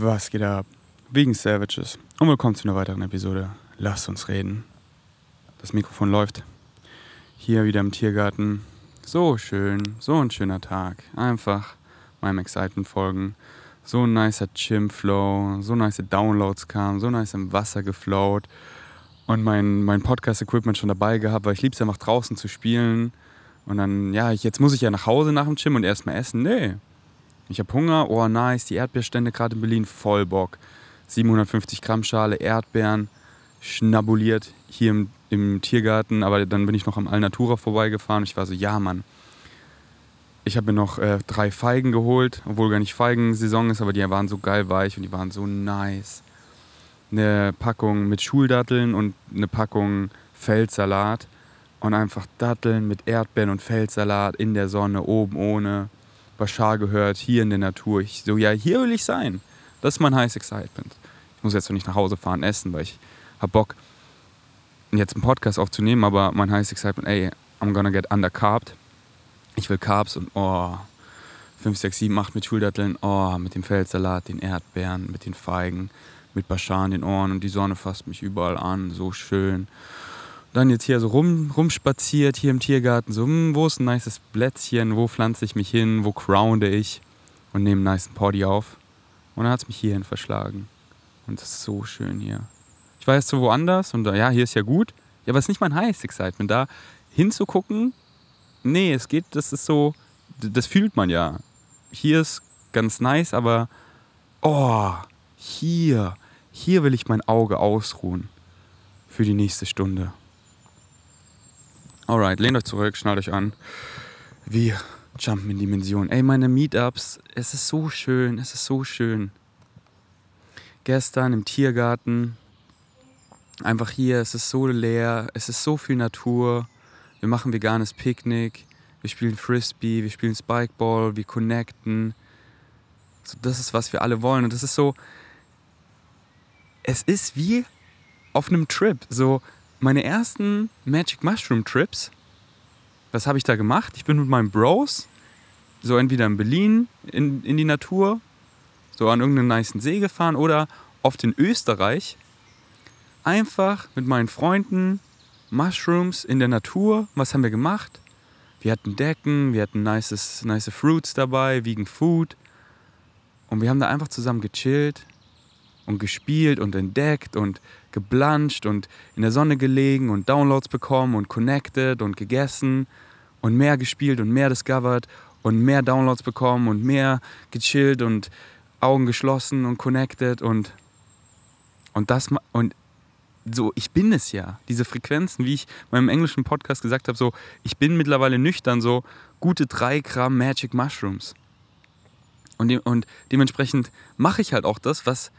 Was geht ab? Wegen Savages. Und willkommen zu einer weiteren Episode. Lasst uns reden. Das Mikrofon läuft. Hier wieder im Tiergarten. So schön, so ein schöner Tag. Einfach meinem Excitement folgen. So ein nicer Chim-Flow, so nice Downloads kamen, so nice im Wasser geflowt. Und mein, mein Podcast-Equipment schon dabei gehabt, weil ich liebe es einfach draußen zu spielen. Und dann, ja, jetzt muss ich ja nach Hause nach dem Gym und erstmal essen. Nee, ich habe Hunger, oh nice, die Erdbeerstände gerade in Berlin, voll Bock. 750 Gramm Schale Erdbeeren, schnabuliert hier im, im Tiergarten, aber dann bin ich noch am Alnatura vorbeigefahren und ich war so, ja Mann. Ich habe mir noch äh, drei Feigen geholt, obwohl gar nicht Feigensaison ist, aber die waren so geil weich und die waren so nice. Eine Packung mit Schuldatteln und eine Packung Feldsalat und einfach Datteln mit Erdbeeren und Feldsalat in der Sonne, oben ohne. Bashar gehört, hier in der Natur. Ich so, ja, hier will ich sein. Das ist mein Heiß Excitement. Ich muss jetzt noch nicht nach Hause fahren, essen, weil ich habe Bock, jetzt einen Podcast aufzunehmen, aber mein Heiß Excitement, ey, I'm gonna get undercarbt. Ich will Carbs und oh, 5, 6, 7, 8 mit Schuldatteln, oh, mit dem Feldsalat, den Erdbeeren, mit den Feigen, mit Bashar in den Ohren und die Sonne fasst mich überall an, so schön dann jetzt hier so rum, rumspaziert, hier im Tiergarten, so, hm, wo ist ein nices Plätzchen, wo pflanze ich mich hin, wo grounde ich und nehme einen nice Poddy auf. Und dann hat es mich hierhin verschlagen. Und das ist so schön hier. Ich war jetzt so woanders und ja, hier ist ja gut. Ja, aber es ist nicht mein Highest Excitement. Da hinzugucken, nee, es geht, das ist so, das fühlt man ja. Hier ist ganz nice, aber oh, hier, hier will ich mein Auge ausruhen für die nächste Stunde. Alright, lehnt euch zurück, schnallt euch an. Wir jumpen in Dimensionen. Ey, meine Meetups, es ist so schön, es ist so schön. Gestern im Tiergarten, einfach hier, es ist so leer, es ist so viel Natur. Wir machen veganes Picknick, wir spielen Frisbee, wir spielen Spikeball, wir connecten. So, das ist, was wir alle wollen. Und das ist so, es ist wie auf einem Trip. So, meine ersten Magic Mushroom Trips, was habe ich da gemacht? Ich bin mit meinen Bros, so entweder in Berlin in, in die Natur, so an irgendeinen nice See gefahren oder oft in Österreich. Einfach mit meinen Freunden, Mushrooms in der Natur. Was haben wir gemacht? Wir hatten Decken, wir hatten nices, nice Fruits dabei, Vegan Food. Und wir haben da einfach zusammen gechillt und gespielt und entdeckt und geblanscht und in der Sonne gelegen und Downloads bekommen und connected und gegessen und mehr gespielt und mehr discovered und mehr Downloads bekommen und mehr gechillt und Augen geschlossen und connected und und das und so ich bin es ja. Diese Frequenzen wie ich meinem englischen Podcast gesagt habe so ich bin mittlerweile nüchtern so gute drei Gramm Magic Mushrooms. Und, de und dementsprechend mache ich halt auch das was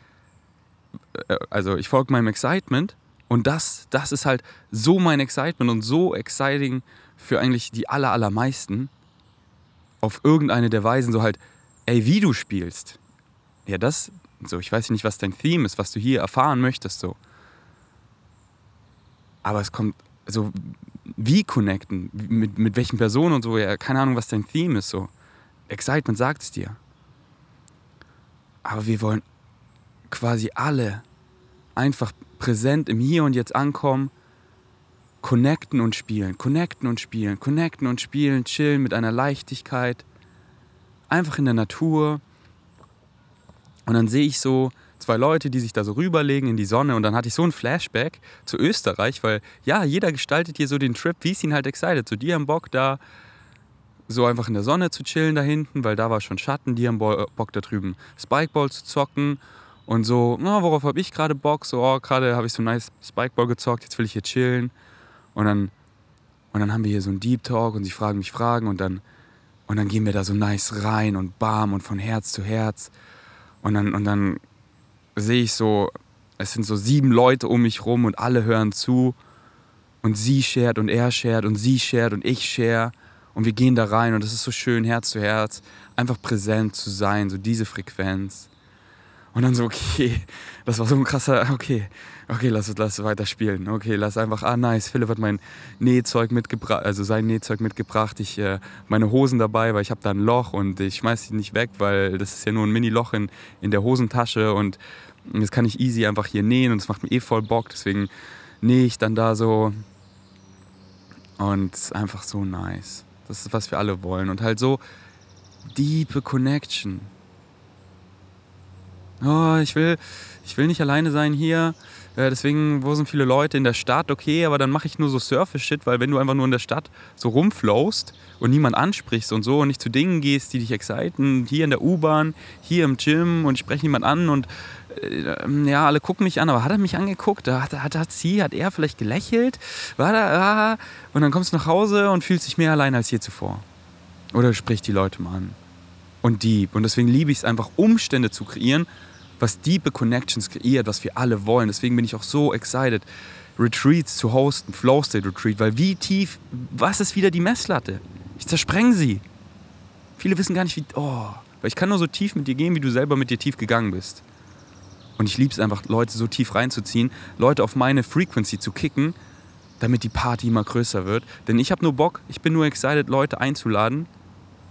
also ich folge meinem Excitement und das, das ist halt so mein Excitement und so exciting für eigentlich die aller, allermeisten auf irgendeine der Weisen, so halt, ey, wie du spielst. Ja, das, so, ich weiß nicht, was dein Theme ist, was du hier erfahren möchtest, so. Aber es kommt, so, wie connecten, mit, mit welchen Personen und so, ja, keine Ahnung, was dein Theme ist, so. Excitement sagt es dir. Aber wir wollen quasi alle einfach präsent im Hier und Jetzt ankommen, connecten und spielen, connecten und spielen, connecten und spielen, chillen mit einer Leichtigkeit, einfach in der Natur. Und dann sehe ich so zwei Leute, die sich da so rüberlegen in die Sonne und dann hatte ich so ein Flashback zu Österreich, weil ja, jeder gestaltet hier so den Trip, wie es ihn halt excited. So, die haben Bock da so einfach in der Sonne zu chillen da hinten, weil da war schon Schatten, die haben Bock da drüben Spikeball zu zocken und so, na, worauf habe ich gerade Bock? So, oh, gerade habe ich so nice Spikeball gezockt, jetzt will ich hier chillen. Und dann, und dann haben wir hier so einen Deep Talk und sie fragen mich Fragen und dann, und dann gehen wir da so nice rein und bam und von Herz zu Herz. Und dann, und dann sehe ich so, es sind so sieben Leute um mich rum und alle hören zu. Und sie shared und er shared und sie shared und ich share. Und wir gehen da rein und es ist so schön, Herz zu Herz, einfach präsent zu sein, so diese Frequenz. Und dann so, okay, das war so ein krasser, okay, okay, lass, lass weiter spielen. Okay, lass einfach, ah nice, Philipp hat mein Nähzeug mitgebracht, also sein Nähzeug mitgebracht. Ich, äh, meine Hosen dabei, weil ich habe da ein Loch und ich schmeiß sie nicht weg, weil das ist ja nur ein Mini-Loch in, in der Hosentasche und das kann ich easy einfach hier nähen und es macht mir eh voll Bock, deswegen nähe ich dann da so und einfach so nice. Das ist, was wir alle wollen und halt so deepe Connection oh, ich will, ich will nicht alleine sein hier. Äh, deswegen, wo sind viele Leute in der Stadt? Okay, aber dann mache ich nur so Surface-Shit, weil wenn du einfach nur in der Stadt so rumflowst und niemand ansprichst und so und nicht zu Dingen gehst, die dich exciten, hier in der U-Bahn, hier im Gym und ich spreche niemand an und äh, ja, alle gucken mich an, aber hat er mich angeguckt? Hat, hat, hat sie, hat er vielleicht gelächelt? War da, ah, und dann kommst du nach Hause und fühlst dich mehr allein als je zuvor. Oder sprichst die Leute mal an. Und deep. Und deswegen liebe ich es einfach, Umstände zu kreieren, was diepe Connections kreiert, was wir alle wollen. Deswegen bin ich auch so excited, Retreats zu hosten, Flow State Retreat, weil wie tief, was ist wieder die Messlatte? Ich zerspreng sie. Viele wissen gar nicht, wie, oh, weil ich kann nur so tief mit dir gehen, wie du selber mit dir tief gegangen bist. Und ich liebe es einfach, Leute so tief reinzuziehen, Leute auf meine Frequency zu kicken, damit die Party immer größer wird. Denn ich habe nur Bock, ich bin nur excited, Leute einzuladen,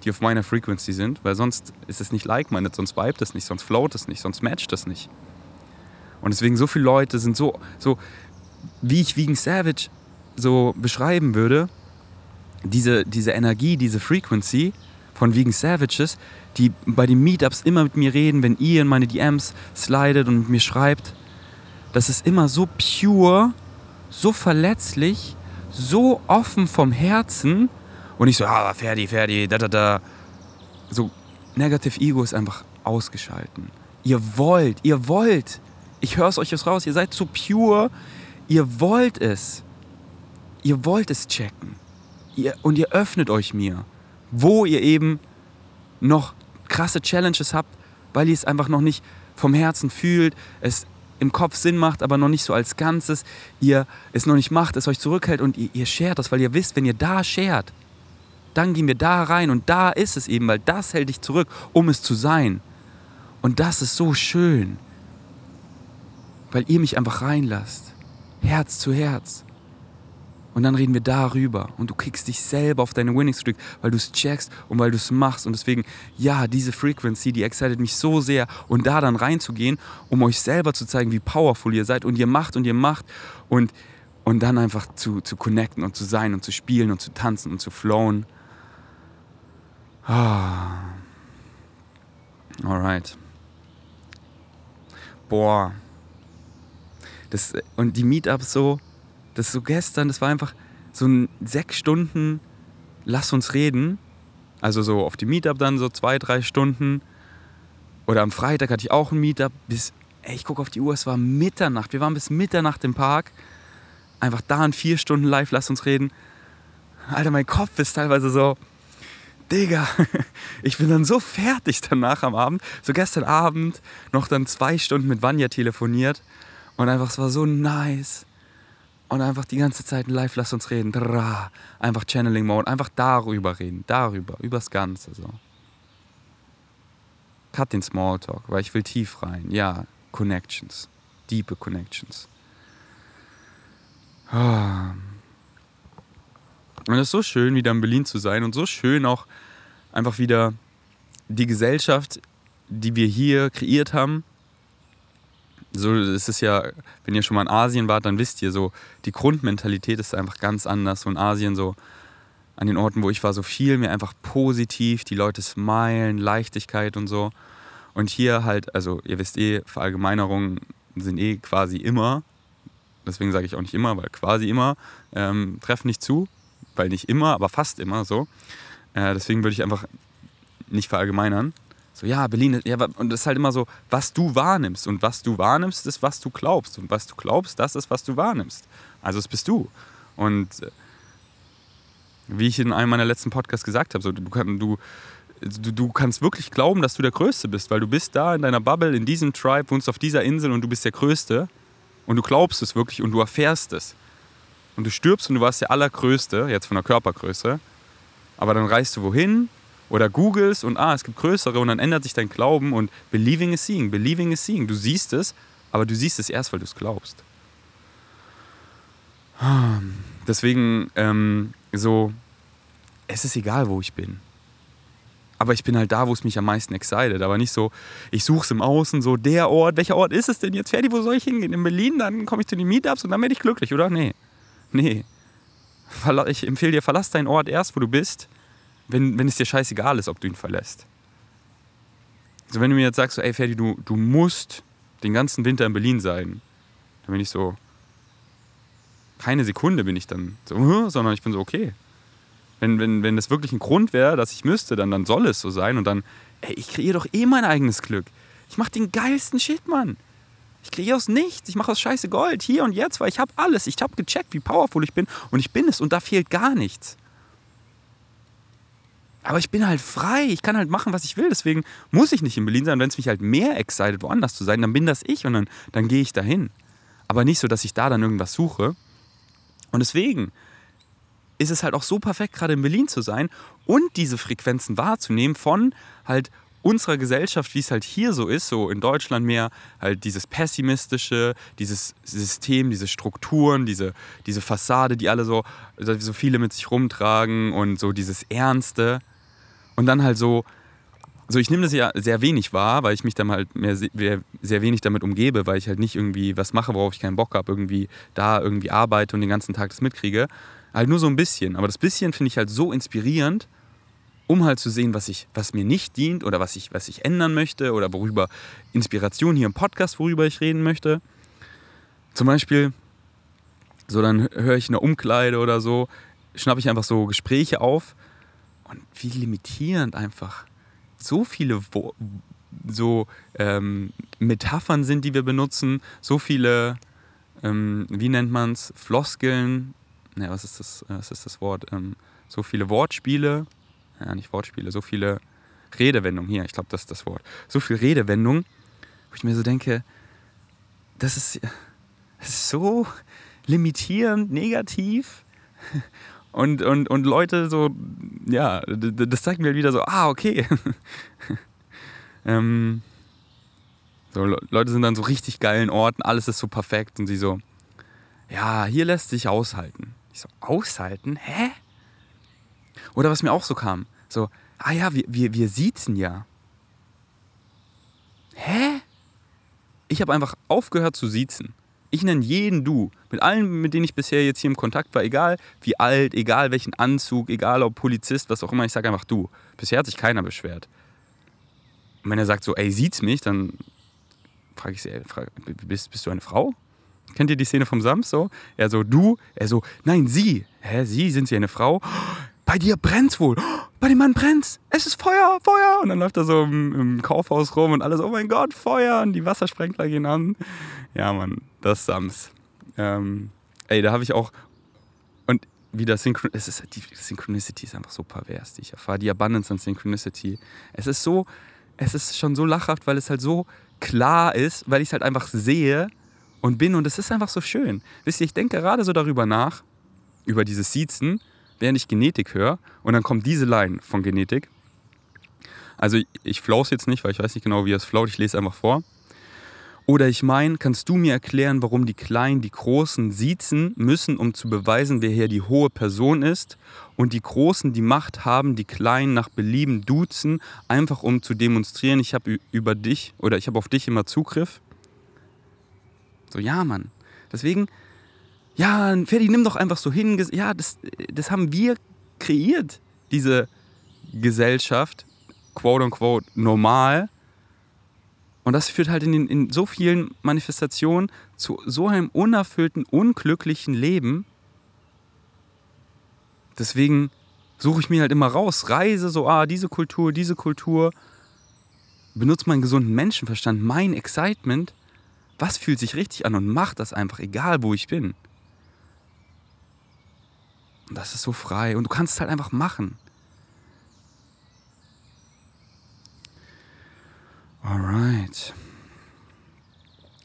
die auf meiner Frequency sind, weil sonst ist es nicht like-minded, sonst vibet es nicht, sonst float es nicht, sonst matcht es nicht. Und deswegen so viele Leute sind so, so wie ich Vegan Savage so beschreiben würde, diese, diese Energie, diese Frequency von Vegan Savages, die bei den Meetups immer mit mir reden, wenn ihr in meine DMs slidet und mit mir schreibt, das ist immer so pure, so verletzlich, so offen vom Herzen und nicht so, ah, Ferdi, Ferdi, da, da, da. So, Negative Ego ist einfach ausgeschalten. Ihr wollt, ihr wollt. Ich höre es euch jetzt raus. Ihr seid so pure. Ihr wollt es. Ihr wollt es checken. Ihr, und ihr öffnet euch mir. Wo ihr eben noch krasse Challenges habt, weil ihr es einfach noch nicht vom Herzen fühlt, es im Kopf Sinn macht, aber noch nicht so als Ganzes, ihr es noch nicht macht, es euch zurückhält und ihr, ihr shared das, weil ihr wisst, wenn ihr da shared, dann gehen wir da rein und da ist es eben, weil das hält dich zurück, um es zu sein. Und das ist so schön, weil ihr mich einfach reinlasst, Herz zu Herz. Und dann reden wir darüber und du kickst dich selber auf deine Winning Streak, weil du es checkst und weil du es machst. Und deswegen, ja, diese Frequency, die excited mich so sehr. Und da dann reinzugehen, um euch selber zu zeigen, wie powerful ihr seid. Und ihr macht und ihr macht. Und, und dann einfach zu, zu connecten und zu sein und zu spielen und zu tanzen und zu flowen. Ah. Alright. Boah. Das, und die Meetups so, das so gestern, das war einfach so ein sechs Stunden, lass uns reden. Also so auf die Meetup dann so zwei, drei Stunden. Oder am Freitag hatte ich auch ein Meetup bis, ey, ich gucke auf die Uhr, es war Mitternacht. Wir waren bis Mitternacht im Park. Einfach da in vier Stunden live, lass uns reden. Alter, mein Kopf ist teilweise so, Digga, ich bin dann so fertig danach am Abend. So gestern Abend noch dann zwei Stunden mit Vanya telefoniert und einfach, es war so nice. Und einfach die ganze Zeit live, lass uns reden. Einfach Channeling Mode, einfach darüber reden, darüber, übers Ganze so. Cut den Smalltalk, weil ich will tief rein. Ja, Connections, diepe Connections. Ah. Und es ist so schön, wieder in Berlin zu sein und so schön auch einfach wieder die Gesellschaft, die wir hier kreiert haben. So, es ist ja, wenn ihr schon mal in Asien wart, dann wisst ihr so, die Grundmentalität ist einfach ganz anders. So in Asien, so an den Orten, wo ich war, so viel mehr einfach positiv, die Leute smilen, Leichtigkeit und so. Und hier halt, also ihr wisst eh, Verallgemeinerungen sind eh quasi immer, deswegen sage ich auch nicht immer, weil quasi immer, ähm, treffen nicht zu weil nicht immer, aber fast immer so. Äh, deswegen würde ich einfach nicht verallgemeinern. So, ja, Berlin, ja, und das ist halt immer so, was du wahrnimmst. Und was du wahrnimmst, ist, was du glaubst. Und was du glaubst, das ist, was du wahrnimmst. Also, es bist du. Und äh, wie ich in einem meiner letzten Podcasts gesagt habe, so, du, du, du, du kannst wirklich glauben, dass du der Größte bist, weil du bist da in deiner Bubble, in diesem Tribe, wohnst auf dieser Insel und du bist der Größte. Und du glaubst es wirklich und du erfährst es und du stirbst und du warst der Allergrößte, jetzt von der Körpergröße, aber dann reist du wohin oder googelst und ah, es gibt größere und dann ändert sich dein Glauben und believing is seeing, believing is seeing. Du siehst es, aber du siehst es erst, weil du es glaubst. Deswegen ähm, so, es ist egal, wo ich bin. Aber ich bin halt da, wo es mich am meisten excited. Aber nicht so, ich suche es im Außen, so der Ort. Welcher Ort ist es denn jetzt? Ferdi, wo soll ich hingehen? In Berlin? Dann komme ich zu den Meetups und dann werde ich glücklich, oder? Nee. Nee. Ich empfehle dir, verlass deinen Ort erst, wo du bist, wenn, wenn es dir scheißegal ist, ob du ihn verlässt. Also wenn du mir jetzt sagst, so, ey Ferdi, du, du musst den ganzen Winter in Berlin sein, dann bin ich so, keine Sekunde bin ich dann so, sondern ich bin so, okay. Wenn, wenn, wenn das wirklich ein Grund wäre, dass ich müsste, dann, dann soll es so sein und dann, ey, ich kreiere doch eh mein eigenes Glück. Ich mache den geilsten Shit, Mann. Ich kreiere aus nichts. Ich mache aus Scheiße Gold hier und jetzt, weil ich habe alles. Ich habe gecheckt, wie powerful ich bin und ich bin es und da fehlt gar nichts. Aber ich bin halt frei. Ich kann halt machen, was ich will. Deswegen muss ich nicht in Berlin sein. Wenn es mich halt mehr excited, woanders zu sein, dann bin das ich und dann, dann gehe ich dahin. Aber nicht so, dass ich da dann irgendwas suche. Und deswegen ist es halt auch so perfekt, gerade in Berlin zu sein und diese Frequenzen wahrzunehmen von halt unserer Gesellschaft, wie es halt hier so ist, so in Deutschland mehr halt dieses pessimistische, dieses System, diese Strukturen, diese, diese Fassade, die alle so, so viele mit sich rumtragen und so dieses Ernste. Und dann halt so, so ich nehme das ja sehr wenig wahr, weil ich mich dann halt mehr, sehr wenig damit umgebe, weil ich halt nicht irgendwie was mache, worauf ich keinen Bock habe, irgendwie da irgendwie arbeite und den ganzen Tag das mitkriege. Halt nur so ein bisschen. Aber das bisschen finde ich halt so inspirierend, um halt zu sehen, was, ich, was mir nicht dient oder was ich, was ich ändern möchte oder worüber Inspiration hier im Podcast, worüber ich reden möchte. Zum Beispiel, so dann höre ich eine Umkleide oder so, schnappe ich einfach so Gespräche auf und wie limitierend einfach so viele Wo so ähm, Metaphern sind, die wir benutzen, so viele, ähm, wie nennt man es, Floskeln, ne, was ist das, was ist das Wort, ähm, so viele Wortspiele, ja, nicht Wortspiele, so viele Redewendungen, hier, ich glaube, das ist das Wort, so viele Redewendungen, wo ich mir so denke, das ist, das ist so limitierend, negativ. Und, und, und Leute so, ja, das zeigt mir wieder so, ah, okay. ähm, so, Leute sind dann so richtig geilen Orten, alles ist so perfekt und sie so, ja, hier lässt sich aushalten. Ich so, aushalten? Hä? Oder was mir auch so kam, so, ah ja, wir, wir, wir siezen ja. Hä? Ich habe einfach aufgehört zu siezen. Ich nenne jeden du. Mit allen, mit denen ich bisher jetzt hier im Kontakt war, egal wie alt, egal welchen Anzug, egal ob Polizist, was auch immer, ich sage einfach du. Bisher hat sich keiner beschwert. Und wenn er sagt so, ey, sieht's mich, dann frage ich sie, ey, frag, bist, bist du eine Frau? Kennt ihr die Szene vom Sams so? Er so, du? Er so, nein, sie. Hä, sie? Sind sie eine Frau? Bei dir brennt's wohl. Bei dem Mann brennt's. Es ist Feuer, Feuer. Und dann läuft er so im, im Kaufhaus rum und alles, oh mein Gott, Feuer. Und die Wassersprenkler gehen an. Ja, Mann, das Sams. Ähm, ey, da habe ich auch. Und wieder Synchron. Es ist, die Synchronicity ist einfach so pervers, die ich erfahre. Die Abundance an Synchronicity. Es ist so. Es ist schon so lachhaft, weil es halt so klar ist, weil ich es halt einfach sehe und bin und es ist einfach so schön. Wisst ihr, ich denke gerade so darüber nach, über dieses Siezen, während ich Genetik höre und dann kommt diese Line von Genetik. Also ich flows jetzt nicht, weil ich weiß nicht genau, wie es float, ich lese einfach vor. Oder ich meine, kannst du mir erklären, warum die Kleinen die Großen siezen müssen, um zu beweisen, wer hier die hohe Person ist und die Großen die Macht haben, die Kleinen nach Belieben duzen, einfach um zu demonstrieren, ich habe über dich oder ich habe auf dich immer Zugriff? So, ja, Mann. Deswegen, ja, Ferdi, nimm doch einfach so hin. Ja, das, das haben wir kreiert, diese Gesellschaft, quote unquote, normal. Und das führt halt in, den, in so vielen Manifestationen zu so einem unerfüllten, unglücklichen Leben. Deswegen suche ich mir halt immer raus, reise so, ah, diese Kultur, diese Kultur, benutze meinen gesunden Menschenverstand, mein Excitement was fühlt sich richtig an und mach das einfach, egal wo ich bin. Und das ist so frei und du kannst es halt einfach machen. Alright.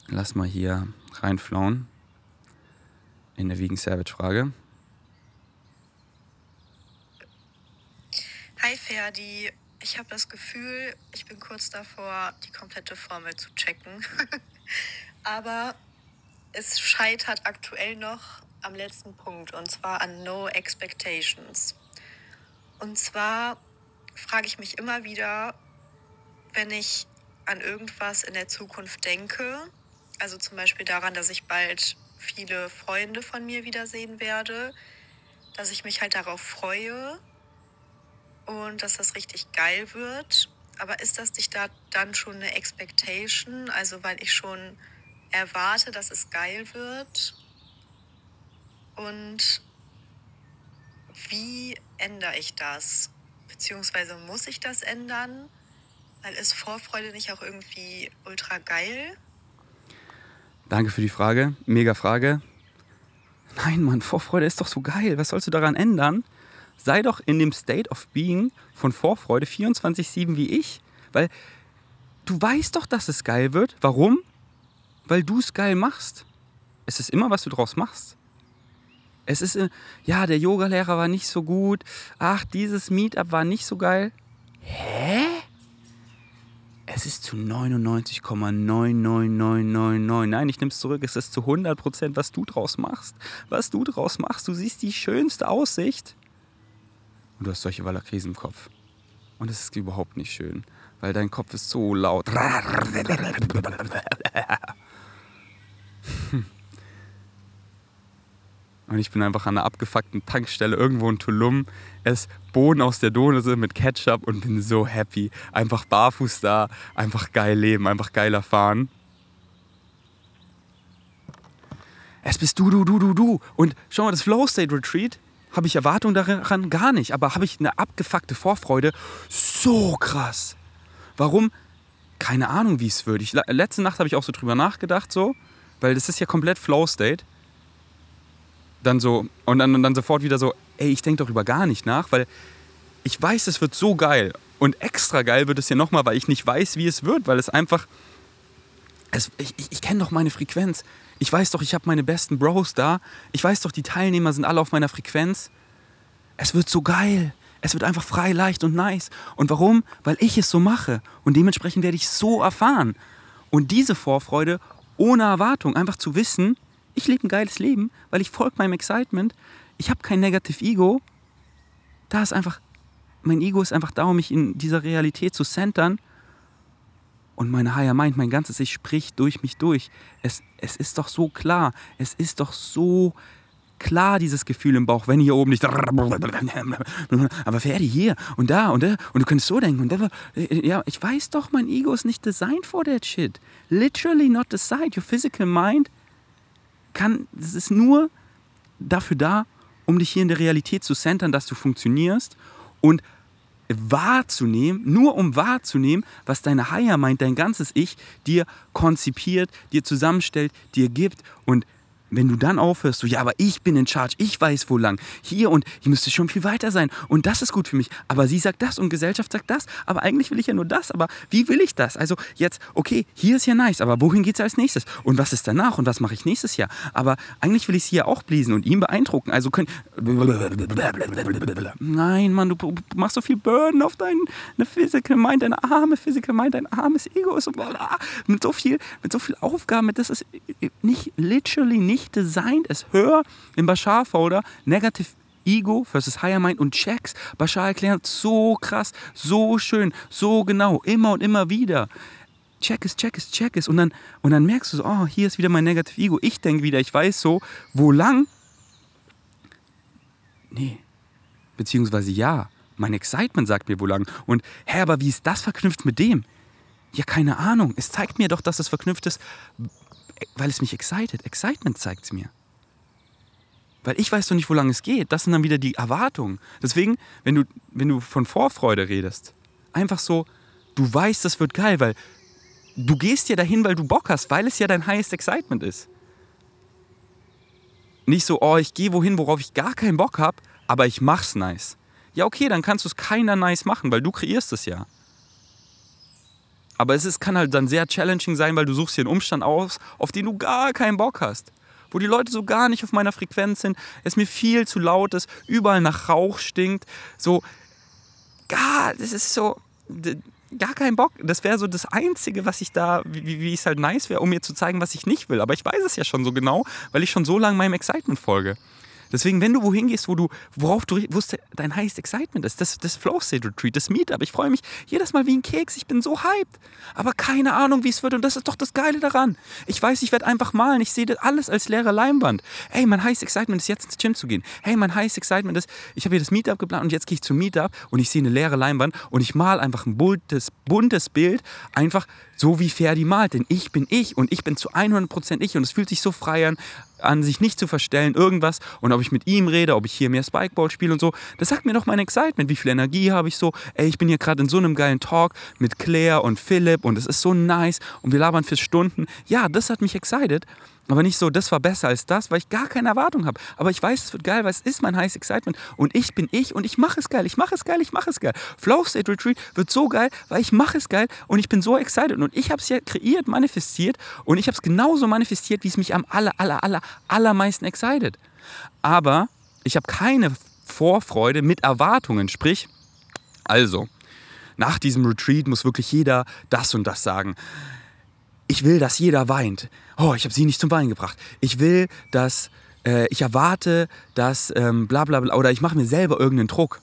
Lass mal hier reinflauen in der Vegan Savage Frage. Hi. Ferdi, ich habe das Gefühl, ich bin kurz davor, die komplette Formel zu checken. Aber es scheitert aktuell noch am letzten Punkt und zwar an No Expectations. Und zwar frage ich mich immer wieder, wenn ich an irgendwas in der Zukunft denke, also zum Beispiel daran, dass ich bald viele Freunde von mir wiedersehen werde, dass ich mich halt darauf freue und dass das richtig geil wird. Aber ist das nicht da dann schon eine Expectation? Also weil ich schon erwarte, dass es geil wird? Und wie ändere ich das? Beziehungsweise muss ich das ändern? Weil ist Vorfreude nicht auch irgendwie ultra geil? Danke für die Frage. Mega Frage. Nein, Mann, Vorfreude ist doch so geil. Was sollst du daran ändern? Sei doch in dem State of Being von Vorfreude 24-7 wie ich. Weil du weißt doch, dass es geil wird. Warum? Weil du es geil machst. Es ist immer, was du draus machst. Es ist, äh, ja, der Yogalehrer war nicht so gut. Ach, dieses Meetup war nicht so geil. Hä? Es ist zu 99,99999. Nein, ich nehme es zurück. Es ist zu 100 Prozent, was du draus machst. Was du draus machst. Du siehst die schönste Aussicht. Und du hast solche Walakries im Kopf. Und es ist überhaupt nicht schön, weil dein Kopf ist so laut. Und ich bin einfach an einer abgefuckten Tankstelle irgendwo in Tulum, esse Bohnen aus der Dose mit Ketchup und bin so happy. Einfach barfuß da, einfach geil leben, einfach geil erfahren. Es bist du, du, du, du, du. Und schau mal, das Flow State Retreat, habe ich Erwartungen daran? Gar nicht. Aber habe ich eine abgefuckte Vorfreude? So krass. Warum? Keine Ahnung, wie es wird. Ich, letzte Nacht habe ich auch so drüber nachgedacht, so, weil das ist ja komplett Flow State dann so und dann, und dann sofort wieder so, ey, ich denke darüber gar nicht nach, weil ich weiß, es wird so geil. Und extra geil wird es ja nochmal, weil ich nicht weiß, wie es wird, weil es einfach. Es, ich ich, ich kenne doch meine Frequenz. Ich weiß doch, ich habe meine besten Bros da. Ich weiß doch, die Teilnehmer sind alle auf meiner Frequenz. Es wird so geil. Es wird einfach frei, leicht und nice. Und warum? Weil ich es so mache. Und dementsprechend werde ich so erfahren. Und diese Vorfreude ohne Erwartung, einfach zu wissen, ich lebe ein geiles Leben, weil ich folge meinem Excitement. Ich habe kein Negative Ego. Da ist einfach, mein Ego ist einfach da, um mich in dieser Realität zu centern. Und meine Higher Mind, mein ganzes Ich spricht durch mich durch. Es, es ist doch so klar. Es ist doch so klar, dieses Gefühl im Bauch, wenn hier oben nicht. Aber Ferdi hier und da und da und du könntest so denken und da. Ja, ich weiß doch, mein Ego ist nicht designed for that shit. Literally not designed. Your physical mind kann, es ist nur dafür da, um dich hier in der Realität zu centern, dass du funktionierst und wahrzunehmen, nur um wahrzunehmen, was deine Higher Mind, dein ganzes Ich dir konzipiert, dir zusammenstellt, dir gibt und wenn du dann aufhörst, so, ja, aber ich bin in Charge, ich weiß wo lang, hier und ich müsste schon viel weiter sein. Und das ist gut für mich, aber sie sagt das und Gesellschaft sagt das, aber eigentlich will ich ja nur das, aber wie will ich das? Also jetzt, okay, hier ist ja nice, aber wohin geht es als nächstes? Und was ist danach? Und was mache ich nächstes Jahr? Aber eigentlich will ich sie ja auch bliesen und ihn beeindrucken, also können... Nein, Mann, du machst so viel Burden auf deine Physical Mind, deine arme Physical Mind, dein armes Ego, so, mit so viel, mit so viel Aufgaben, das ist nicht, literally nicht nicht designed ist. Hör im Bashar-Folder Negative Ego versus Higher Mind und Checks. Bashar erklärt so krass, so schön, so genau, immer und immer wieder. Check es, check es, check es. Und dann, und dann merkst du so, oh, hier ist wieder mein Negative Ego. Ich denke wieder, ich weiß so, wo lang? Nee. Beziehungsweise ja, mein Excitement sagt mir wo lang. Und hä, aber wie ist das verknüpft mit dem? Ja, keine Ahnung. Es zeigt mir doch, dass es verknüpft ist weil es mich excited. Excitement zeigt es mir. Weil ich weiß doch nicht, wo lange es geht. Das sind dann wieder die Erwartungen. Deswegen, wenn du, wenn du von Vorfreude redest, einfach so, du weißt, das wird geil, weil du gehst ja dahin, weil du Bock hast, weil es ja dein highest excitement ist. Nicht so, oh, ich gehe wohin, worauf ich gar keinen Bock habe, aber ich mach's nice. Ja, okay, dann kannst du es keiner nice machen, weil du kreierst es ja. Aber es ist, kann halt dann sehr challenging sein, weil du suchst hier einen Umstand aus, auf den du gar keinen Bock hast. Wo die Leute so gar nicht auf meiner Frequenz sind, es mir viel zu laut ist, überall nach Rauch stinkt. So, gar, das ist so, gar keinen Bock. Das wäre so das Einzige, was ich da, wie, wie es halt nice wäre, um mir zu zeigen, was ich nicht will. Aber ich weiß es ja schon so genau, weil ich schon so lange meinem Excitement folge. Deswegen, wenn du wohin gehst, wo du, worauf du, wo dein highest excitement ist, das, das Flow State Retreat, das Meetup. Ich freue mich jedes Mal wie ein Keks. Ich bin so hyped. Aber keine Ahnung, wie es wird. Und das ist doch das Geile daran. Ich weiß, ich werde einfach malen. Ich sehe alles als leere Leinwand. Hey, mein highest excitement ist jetzt ins Gym zu gehen. Hey, mein highest excitement ist, ich habe hier das Meetup geplant und jetzt gehe ich zum Meetup und ich sehe eine leere Leinwand und ich male einfach ein buntes, buntes Bild. Einfach so wie Ferdi malt. Denn ich bin ich und ich bin zu 100% ich und es fühlt sich so frei an an, sich nicht zu verstellen, irgendwas. Und ob ich mit ihm rede, ob ich hier mehr Spikeball spiele und so, das sagt mir doch mein Excitement. Wie viel Energie habe ich so? Ey, ich bin hier gerade in so einem geilen Talk mit Claire und Philipp und es ist so nice und wir labern für Stunden. Ja, das hat mich excited. Aber nicht so, das war besser als das, weil ich gar keine Erwartung habe. Aber ich weiß, es wird geil, weil es ist mein heißes Excitement. Und ich bin ich und ich mache es geil, ich mache es geil, ich mache es geil. Flow State Retreat wird so geil, weil ich mache es geil und ich bin so excited. Und ich habe es ja kreiert, manifestiert und ich habe es genauso manifestiert, wie es mich am aller, aller, aller, allermeisten excited. Aber ich habe keine Vorfreude mit Erwartungen. Sprich, also, nach diesem Retreat muss wirklich jeder das und das sagen ich will, dass jeder weint. Oh, ich habe sie nicht zum Weinen gebracht. Ich will, dass äh, ich erwarte, dass ähm, bla bla bla, oder ich mache mir selber irgendeinen Druck.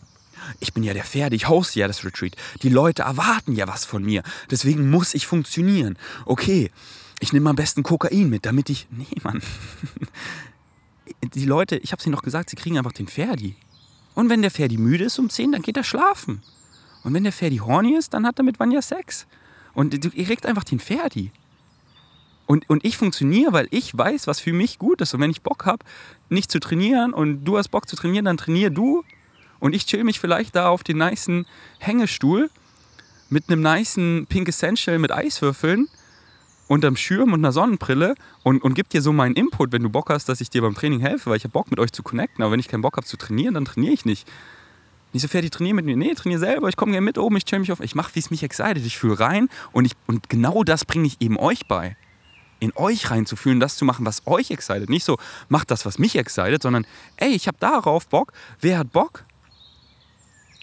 Ich bin ja der Pferde, ich hoste ja das Retreat. Die Leute erwarten ja was von mir. Deswegen muss ich funktionieren. Okay, ich nehme am besten Kokain mit, damit ich. Nee, Mann. Die Leute, ich habe es ihnen noch gesagt, sie kriegen einfach den Ferdi. Und wenn der Ferdi müde ist um 10, dann geht er schlafen. Und wenn der Ferdi horny ist, dann hat er mit Vanya Sex. Und ihr kriegt einfach den Ferdi. Und, und ich funktioniere, weil ich weiß, was für mich gut ist. Und wenn ich Bock habe, nicht zu trainieren und du hast Bock zu trainieren, dann trainier du. Und ich chill mich vielleicht da auf den nicen Hängestuhl mit einem nicen Pink Essential mit Eiswürfeln unterm Schirm und einer Sonnenbrille und, und gib dir so meinen Input, wenn du Bock hast, dass ich dir beim Training helfe, weil ich habe Bock mit euch zu connecten. Aber wenn ich keinen Bock habe zu trainieren, dann trainiere ich nicht. Nicht so fertig trainieren mit mir. Nee, trainiere selber. Ich komme gerne mit oben, ich chill mich auf. Ich mache, wie es mich excited. Ich fühle rein und, ich, und genau das bringe ich eben euch bei in euch reinzufühlen, das zu machen, was euch excited. Nicht so, macht das, was mich excited, sondern, ey, ich habe darauf Bock. Wer hat Bock?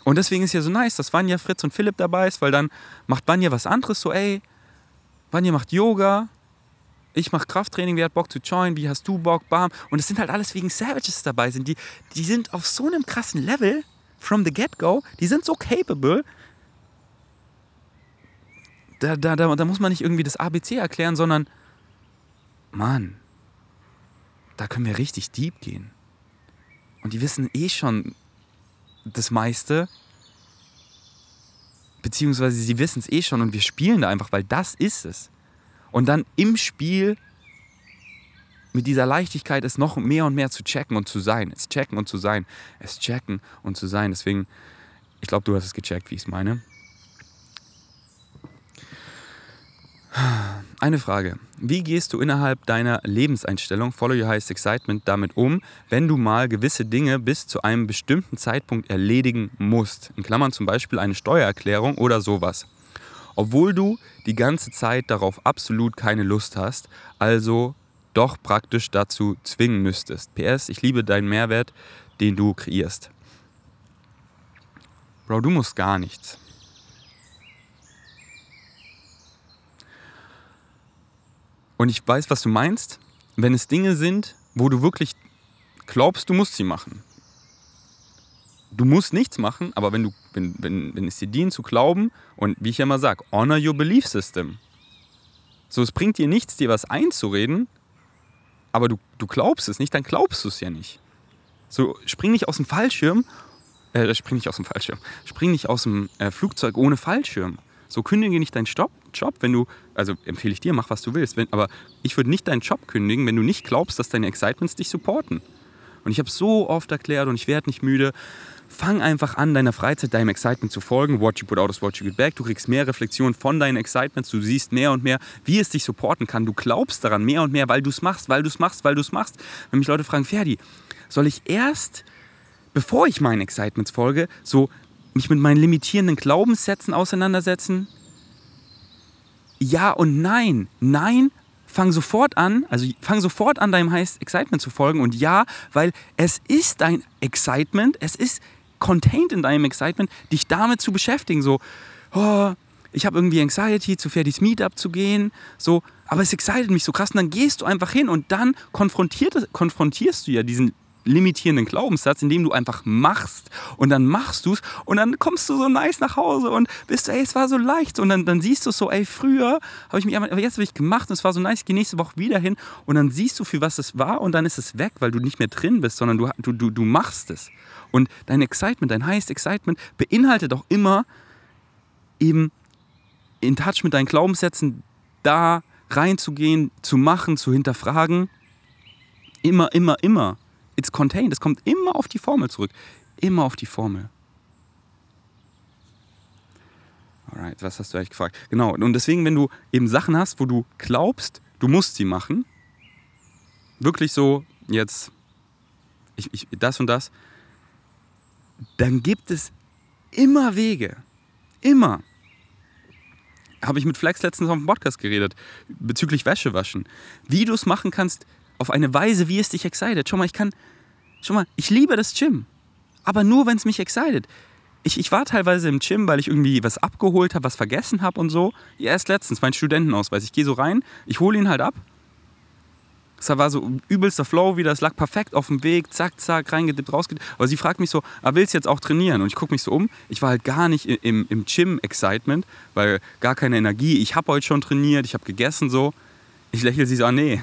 Und deswegen ist ja so nice, dass Vanya, Fritz und Philipp dabei ist, weil dann macht Vanya was anderes, so, ey, Vanya macht Yoga, ich mache Krafttraining, wer hat Bock zu joinen, wie hast du Bock, bam. Und es sind halt alles wegen Savages dabei sind. Die, die sind auf so einem krassen Level, from the get-go, die sind so capable. Da, da, da, da muss man nicht irgendwie das ABC erklären, sondern Mann, da können wir richtig deep gehen. Und die wissen eh schon das meiste. Beziehungsweise sie wissen es eh schon und wir spielen da einfach, weil das ist es. Und dann im Spiel mit dieser Leichtigkeit es noch mehr und mehr zu checken und zu sein. Es checken und zu sein. Es checken und zu sein. Deswegen, ich glaube, du hast es gecheckt, wie ich es meine. Eine Frage. Wie gehst du innerhalb deiner Lebenseinstellung, Follow Your Highest Excitement, damit um, wenn du mal gewisse Dinge bis zu einem bestimmten Zeitpunkt erledigen musst? In Klammern zum Beispiel eine Steuererklärung oder sowas. Obwohl du die ganze Zeit darauf absolut keine Lust hast, also doch praktisch dazu zwingen müsstest. PS, ich liebe deinen Mehrwert, den du kreierst. Bro, du musst gar nichts. Und ich weiß, was du meinst, wenn es Dinge sind, wo du wirklich glaubst, du musst sie machen. Du musst nichts machen, aber wenn, du, wenn, wenn, wenn es dir dient zu glauben, und wie ich ja immer sage, honor your belief system. So, es bringt dir nichts, dir was einzureden, aber du, du glaubst es nicht, dann glaubst du es ja nicht. So, spring nicht aus dem Fallschirm, äh, spring nicht aus dem Fallschirm, spring nicht aus dem äh, Flugzeug ohne Fallschirm. So kündige nicht deinen Job, Job, wenn du, also empfehle ich dir, mach was du willst, wenn, aber ich würde nicht deinen Job kündigen, wenn du nicht glaubst, dass deine Excitements dich supporten. Und ich habe so oft erklärt und ich werde nicht müde, fang einfach an, deiner Freizeit, deinem Excitement zu folgen. What you put out is what you get back. Du kriegst mehr Reflexionen von deinen Excitements. Du siehst mehr und mehr, wie es dich supporten kann. Du glaubst daran mehr und mehr, weil du es machst, weil du es machst, weil du es machst. Wenn mich Leute fragen, Ferdi, soll ich erst, bevor ich meinen Excitements folge, so mich mit meinen limitierenden Glaubenssätzen auseinandersetzen? Ja und nein. Nein, fang sofort an, also fang sofort an, deinem Highest Excitement zu folgen. Und ja, weil es ist dein Excitement, es ist contained in deinem Excitement, dich damit zu beschäftigen. So, oh, ich habe irgendwie Anxiety, zu Ferdis Meetup zu gehen, so, aber es excited mich so krass. Und dann gehst du einfach hin und dann konfrontierst du ja diesen limitierenden Glaubenssatz, indem du einfach machst und dann machst du es und dann kommst du so nice nach Hause und bist, ey, es war so leicht und dann, dann siehst du so, ey, früher habe ich mich, aber jetzt habe ich gemacht und es war so nice, gehe nächste Woche wieder hin und dann siehst du, für was es war und dann ist es weg, weil du nicht mehr drin bist, sondern du, du, du, du machst es. Und dein Excitement, dein highest Excitement beinhaltet auch immer eben in Touch mit deinen Glaubenssätzen da reinzugehen, zu machen, zu hinterfragen. Immer, immer, immer it's contained. Es kommt immer auf die Formel zurück. Immer auf die Formel. Alright, was hast du eigentlich gefragt? Genau, und deswegen, wenn du eben Sachen hast, wo du glaubst, du musst sie machen, wirklich so, jetzt, ich, ich, das und das, dann gibt es immer Wege. Immer. Habe ich mit Flex letztens auf dem Podcast geredet, bezüglich Wäschewaschen. Wie du es machen kannst, auf eine Weise, wie es dich excited. Schau mal, ich kann, schau mal, ich liebe das Gym, aber nur, wenn es mich excited. Ich, ich war teilweise im Gym, weil ich irgendwie was abgeholt habe, was vergessen habe und so. Ja, erst letztens, mein Studentenausweis. Ich gehe so rein, ich hole ihn halt ab. Es war so übelster Flow wieder, es lag perfekt auf dem Weg, zack, zack, reingedippt, rausgedippt. Aber sie fragt mich so, ah, willst du jetzt auch trainieren? Und ich gucke mich so um. Ich war halt gar nicht im, im Gym-Excitement, weil gar keine Energie. Ich habe heute schon trainiert, ich habe gegessen so. Ich lächle sie so, ah, nee,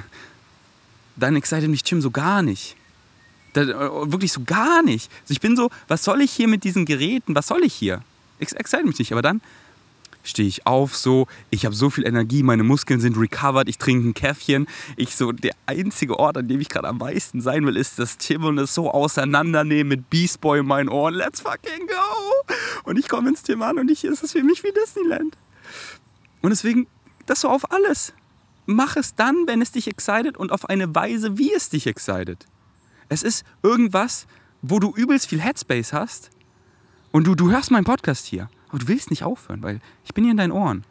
dann excited mich Jim so gar nicht. Da, äh, wirklich so gar nicht. Also ich bin so, was soll ich hier mit diesen Geräten? Was soll ich hier? Ex excite mich nicht. Aber dann stehe ich auf, so, ich habe so viel Energie, meine Muskeln sind recovered, ich trinke ein Käffchen. Ich so, der einzige Ort, an dem ich gerade am meisten sein will, ist das Gym und es so auseinandernehmen mit Beast Boy in meinen Ohren. Let's fucking go! Und ich komme ins Gym an und ich, ist es für mich wie Disneyland. Und deswegen, das so auf alles mach es dann, wenn es dich excited und auf eine Weise, wie es dich excited. Es ist irgendwas, wo du übelst viel Headspace hast und du, du hörst meinen Podcast hier, aber du willst nicht aufhören, weil ich bin hier in deinen Ohren.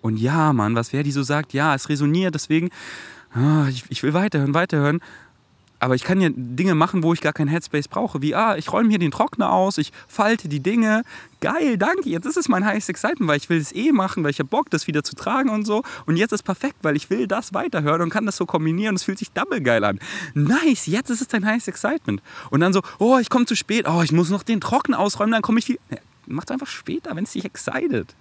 Und ja, Mann, was wer die so sagt, ja, es resoniert, deswegen, oh, ich, ich will weiterhören, weiterhören. Aber ich kann ja Dinge machen, wo ich gar kein Headspace brauche. Wie, ah, ich räume hier den Trockner aus, ich falte die Dinge. Geil, danke. Jetzt ist es mein highest excitement, weil ich will es eh machen, weil ich habe Bock, das wieder zu tragen und so. Und jetzt ist perfekt, weil ich will das weiterhören und kann das so kombinieren. Es fühlt sich double geil an. Nice, jetzt ist es dein highest excitement. Und dann so, oh, ich komme zu spät. Oh, ich muss noch den Trockner ausräumen, dann komme ich viel. Ja, Mach einfach später, wenn es dich excited.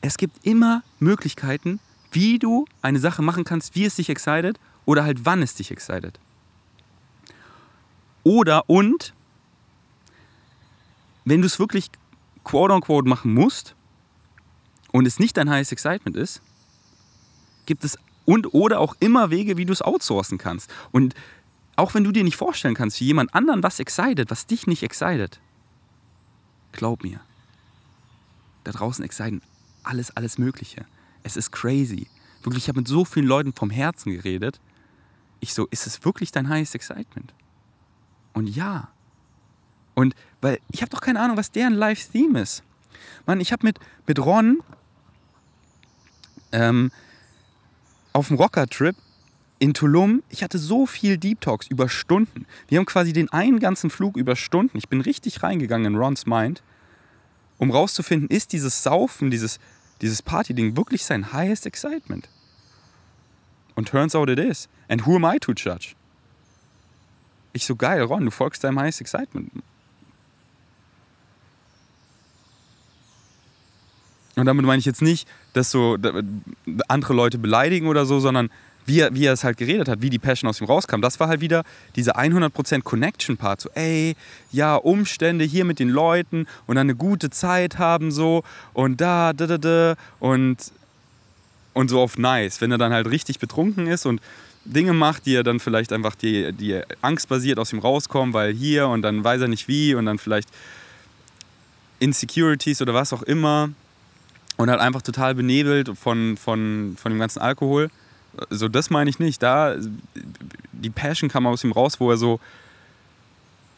Es gibt immer Möglichkeiten, wie du eine Sache machen kannst, wie es dich excited oder halt wann es dich excited. Oder und, wenn du es wirklich quote unquote machen musst und es nicht dein highest excitement ist, gibt es und oder auch immer Wege, wie du es outsourcen kannst. Und auch wenn du dir nicht vorstellen kannst, wie jemand anderen was excited, was dich nicht excited, glaub mir, da draußen exciten alles, alles Mögliche. Es ist crazy. Wirklich, ich habe mit so vielen Leuten vom Herzen geredet ich so, ist es wirklich dein highest excitement? Und ja. Und weil ich habe doch keine Ahnung, was deren Live-Theme ist. Mann, ich habe mit, mit Ron ähm, auf dem Rocker-Trip in Tulum, ich hatte so viel Deep Talks über Stunden. Wir haben quasi den einen ganzen Flug über Stunden. Ich bin richtig reingegangen in Rons Mind, um rauszufinden, ist dieses Saufen, dieses, dieses Party-Ding wirklich sein highest excitement? Und turns out it is. And who am I to judge? Ich so, geil, Ron, du folgst deinem highest excitement. Und damit meine ich jetzt nicht, dass so andere Leute beleidigen oder so, sondern wie er, wie er es halt geredet hat, wie die Passion aus ihm rauskam. Das war halt wieder diese 100% Connection-Part. So, ey, ja, Umstände hier mit den Leuten und dann eine gute Zeit haben so und da, da, da, da und und so auf nice. Wenn er dann halt richtig betrunken ist und Dinge macht, die er dann vielleicht einfach die, die angstbasiert aus ihm rauskommen, weil hier und dann weiß er nicht wie und dann vielleicht Insecurities oder was auch immer und halt einfach total benebelt von, von, von dem ganzen Alkohol. So, das meine ich nicht. Da, die Passion kam aus ihm raus, wo er so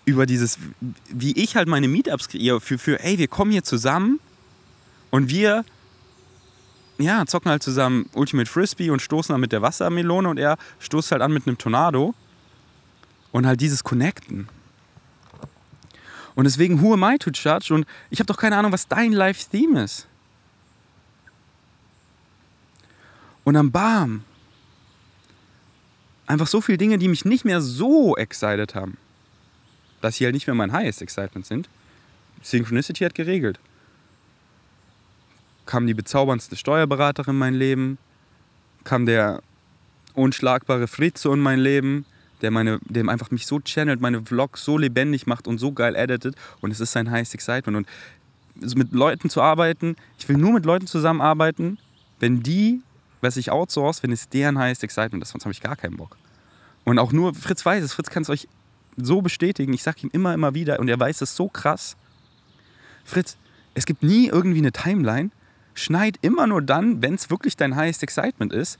über dieses, wie ich halt meine Meetups kreiere, für, für, ey, wir kommen hier zusammen und wir ja, zocken halt zusammen Ultimate Frisbee und stoßen dann mit der Wassermelone und er stoßt halt an mit einem Tornado. Und halt dieses Connecten. Und deswegen, who am I to judge? Und ich habe doch keine Ahnung, was dein Life-Theme ist. Und am Bam. Einfach so viele Dinge, die mich nicht mehr so excited haben. Dass sie halt nicht mehr mein highest excitement sind. Synchronicity hat geregelt. Kam die bezauberndste Steuerberaterin in mein Leben. Kam der unschlagbare Fritze in mein Leben der meine, dem einfach mich so channelt, meine Vlogs so lebendig macht und so geil editet und es ist sein highest excitement und mit Leuten zu arbeiten, ich will nur mit Leuten zusammenarbeiten, wenn die, was ich outsource, wenn es deren highest excitement ist, sonst habe ich gar keinen Bock. Und auch nur Fritz weiß es, Fritz kann es euch so bestätigen, ich sage ihm immer, immer wieder und er weiß es so krass. Fritz, es gibt nie irgendwie eine Timeline, schneid immer nur dann, wenn es wirklich dein highest excitement ist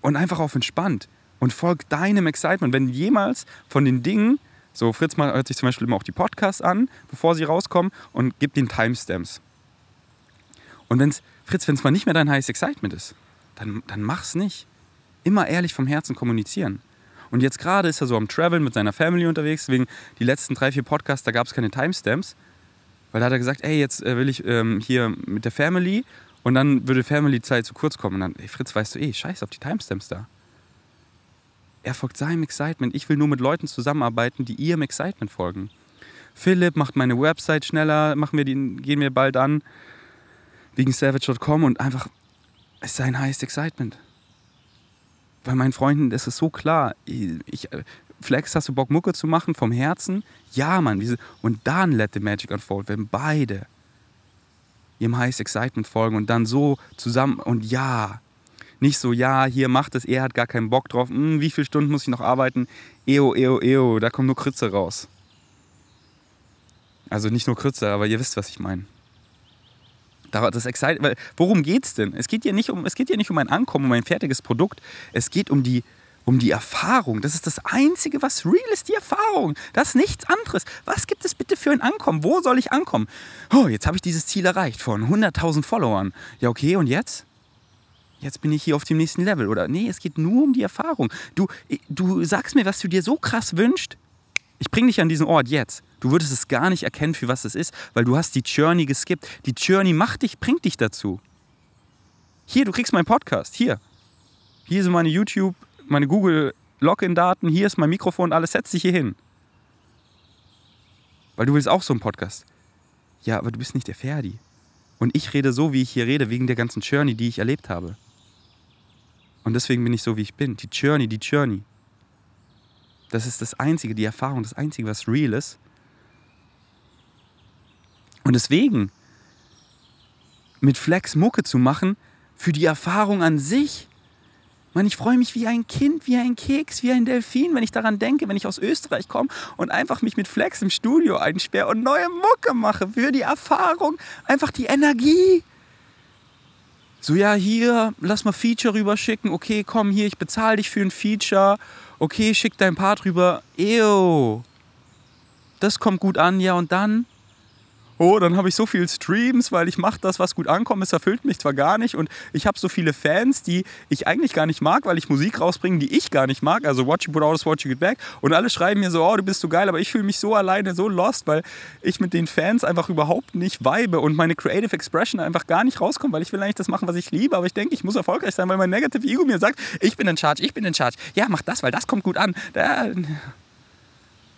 und einfach auf entspannt und folgt deinem Excitement. Wenn jemals von den Dingen, so Fritz hört sich zum Beispiel immer auch die Podcasts an, bevor sie rauskommen und gibt den Timestamps. Und wenn's, Fritz, wenn es mal nicht mehr dein heißes Excitement ist, dann, dann mach's nicht. Immer ehrlich vom Herzen kommunizieren. Und jetzt gerade ist er so am Traveln mit seiner Family unterwegs, wegen die letzten drei, vier Podcasts, da gab es keine Timestamps. Weil da hat er gesagt, ey, jetzt äh, will ich ähm, hier mit der Family und dann würde Family-Zeit zu kurz kommen. Und dann, ey Fritz, weißt du eh, scheiß auf die Timestamps da. Er folgt seinem Excitement. Ich will nur mit Leuten zusammenarbeiten, die ihrem Excitement folgen. Philipp macht meine Website schneller, machen wir die, gehen wir bald an, wegen savage.com und einfach, es ist sein highest Excitement. Bei meinen Freunden das ist so klar. Ich, Flex, hast du Bock, Mucke zu machen vom Herzen? Ja, Mann. Und dann let the magic unfold, wenn beide ihrem Highest Excitement folgen und dann so zusammen und ja, nicht so, ja, hier macht es, er hat gar keinen Bock drauf, hm, wie viele Stunden muss ich noch arbeiten? Eo, eo, eo, da kommen nur Krütze raus. Also nicht nur Krütze, aber ihr wisst, was ich meine. Das Excitement, worum geht's denn? Es geht ja nicht um, es geht ja nicht um ein Ankommen, um ein fertiges Produkt. Es geht um die um die Erfahrung. Das ist das Einzige, was real ist, die Erfahrung. Das ist nichts anderes. Was gibt es bitte für ein Ankommen? Wo soll ich ankommen? Oh, jetzt habe ich dieses Ziel erreicht von 100.000 Followern. Ja, okay, und jetzt? Jetzt bin ich hier auf dem nächsten Level. Oder nee, es geht nur um die Erfahrung. Du, du sagst mir, was du dir so krass wünschst. Ich bringe dich an diesen Ort jetzt. Du würdest es gar nicht erkennen, für was es ist, weil du hast die Journey geskippt. Die Journey macht dich, bringt dich dazu. Hier, du kriegst meinen Podcast. Hier. Hier sind meine YouTube- meine Google Login-Daten, hier ist mein Mikrofon, alles, setz dich hier hin. Weil du willst auch so einen Podcast. Ja, aber du bist nicht der Ferdi. Und ich rede so, wie ich hier rede, wegen der ganzen Journey, die ich erlebt habe. Und deswegen bin ich so, wie ich bin. Die Journey, die Journey. Das ist das Einzige, die Erfahrung, das Einzige, was real ist. Und deswegen, mit Flex Mucke zu machen, für die Erfahrung an sich, Mann, ich freue mich wie ein Kind, wie ein Keks, wie ein Delfin, wenn ich daran denke, wenn ich aus Österreich komme und einfach mich mit Flex im Studio einsperre und neue Mucke mache für die Erfahrung, einfach die Energie. So, ja, hier, lass mal Feature rüberschicken. Okay, komm hier, ich bezahle dich für ein Feature. Okay, schick dein Part rüber. Ew. Das kommt gut an, ja, und dann? Oh, dann habe ich so viele Streams, weil ich mache das, was gut ankommt. Es erfüllt mich zwar gar nicht und ich habe so viele Fans, die ich eigentlich gar nicht mag, weil ich Musik rausbringe, die ich gar nicht mag. Also Watch You Put Out is Watch You Get Back. Und alle schreiben mir so, oh, du bist so geil, aber ich fühle mich so alleine, so lost, weil ich mit den Fans einfach überhaupt nicht vibe und meine Creative Expression einfach gar nicht rauskommt, weil ich will eigentlich das machen, was ich liebe, aber ich denke, ich muss erfolgreich sein, weil mein Negative Ego mir sagt, ich bin in Charge, ich bin in Charge. Ja, mach das, weil das kommt gut an. Da,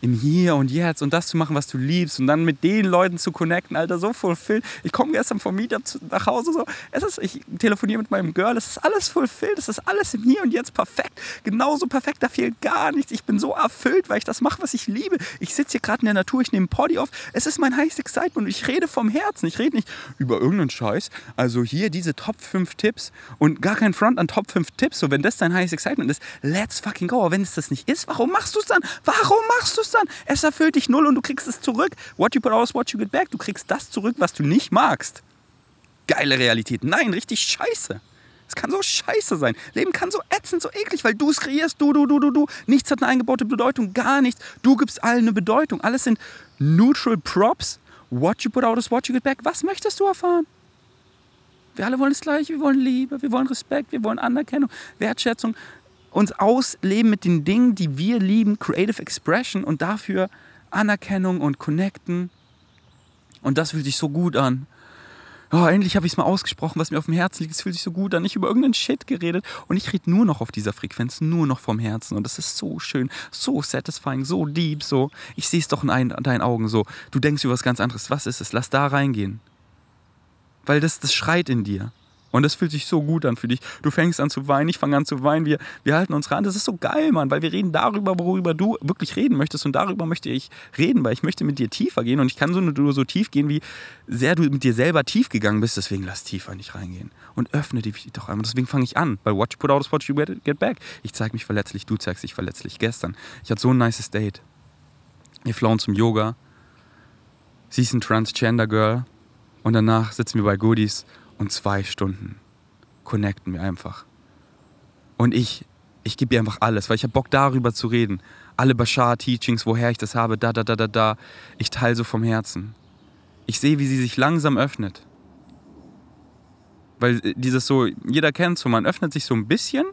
im Hier und Jetzt und das zu machen, was du liebst und dann mit den Leuten zu connecten, Alter, so fulfilled. Ich komme gestern vom Meetup nach Hause so, es ist, ich telefoniere mit meinem Girl, es ist alles fulfilled, es ist alles im Hier und Jetzt perfekt, genauso perfekt, da fehlt gar nichts. Ich bin so erfüllt, weil ich das mache, was ich liebe. Ich sitze hier gerade in der Natur, ich nehme Poddy auf, es ist mein heißes Excitement und ich rede vom Herzen, ich rede nicht über irgendeinen Scheiß. Also hier diese Top 5 Tipps und gar kein Front an Top 5 Tipps, so wenn das dein heißes Excitement ist, let's fucking go. Aber wenn es das nicht ist, warum machst du es dann? Warum machst du es dann? Es erfüllt dich null und du kriegst es zurück. What you put out is what you get back. Du kriegst das zurück, was du nicht magst. Geile Realität. Nein, richtig scheiße. Es kann so scheiße sein. Leben kann so ätzend, so eklig, weil du es kreierst, du, du, du, du, du. Nichts hat eine eingebaute Bedeutung, gar nichts. Du gibst allen eine Bedeutung. Alles sind neutral props. What you put out is what you get back. Was möchtest du erfahren? Wir alle wollen das Gleiche. Wir wollen Liebe, wir wollen Respekt, wir wollen Anerkennung, Wertschätzung uns ausleben mit den Dingen, die wir lieben, Creative Expression und dafür Anerkennung und Connecten. Und das fühlt sich so gut an. Oh, endlich habe ich es mal ausgesprochen, was mir auf dem Herzen liegt. Es fühlt sich so gut an. Nicht über irgendeinen Shit geredet. Und ich rede nur noch auf dieser Frequenz, nur noch vom Herzen. Und das ist so schön, so satisfying, so deep, so. Ich sehe es doch in, ein, in deinen Augen so. Du denkst über was ganz anderes. Was ist es? Lass da reingehen. Weil das, das schreit in dir. Und das fühlt sich so gut an für dich. Du fängst an zu weinen, ich fange an zu weinen. Wir, wir halten uns ran. Das ist so geil, Mann, weil wir reden darüber, worüber du wirklich reden möchtest. Und darüber möchte ich reden, weil ich möchte mit dir tiefer gehen. Und ich kann so nur so tief gehen, wie sehr du mit dir selber tief gegangen bist. Deswegen lass tiefer nicht reingehen. Und öffne dich doch einmal. Deswegen fange ich an. Weil what you put out is what you get back. Ich zeige mich verletzlich, du zeigst dich verletzlich. Gestern. Ich hatte so ein nices Date. Wir flown zum Yoga. Sie ist ein Transgender Girl. Und danach sitzen wir bei Goodies und zwei Stunden connecten wir einfach. Und ich, ich gebe ihr einfach alles, weil ich habe Bock darüber zu reden. Alle Bashar-Teachings, woher ich das habe, da, da, da, da, da. Ich teile so vom Herzen. Ich sehe, wie sie sich langsam öffnet. Weil äh, dieses so, jeder kennt so, man öffnet sich so ein bisschen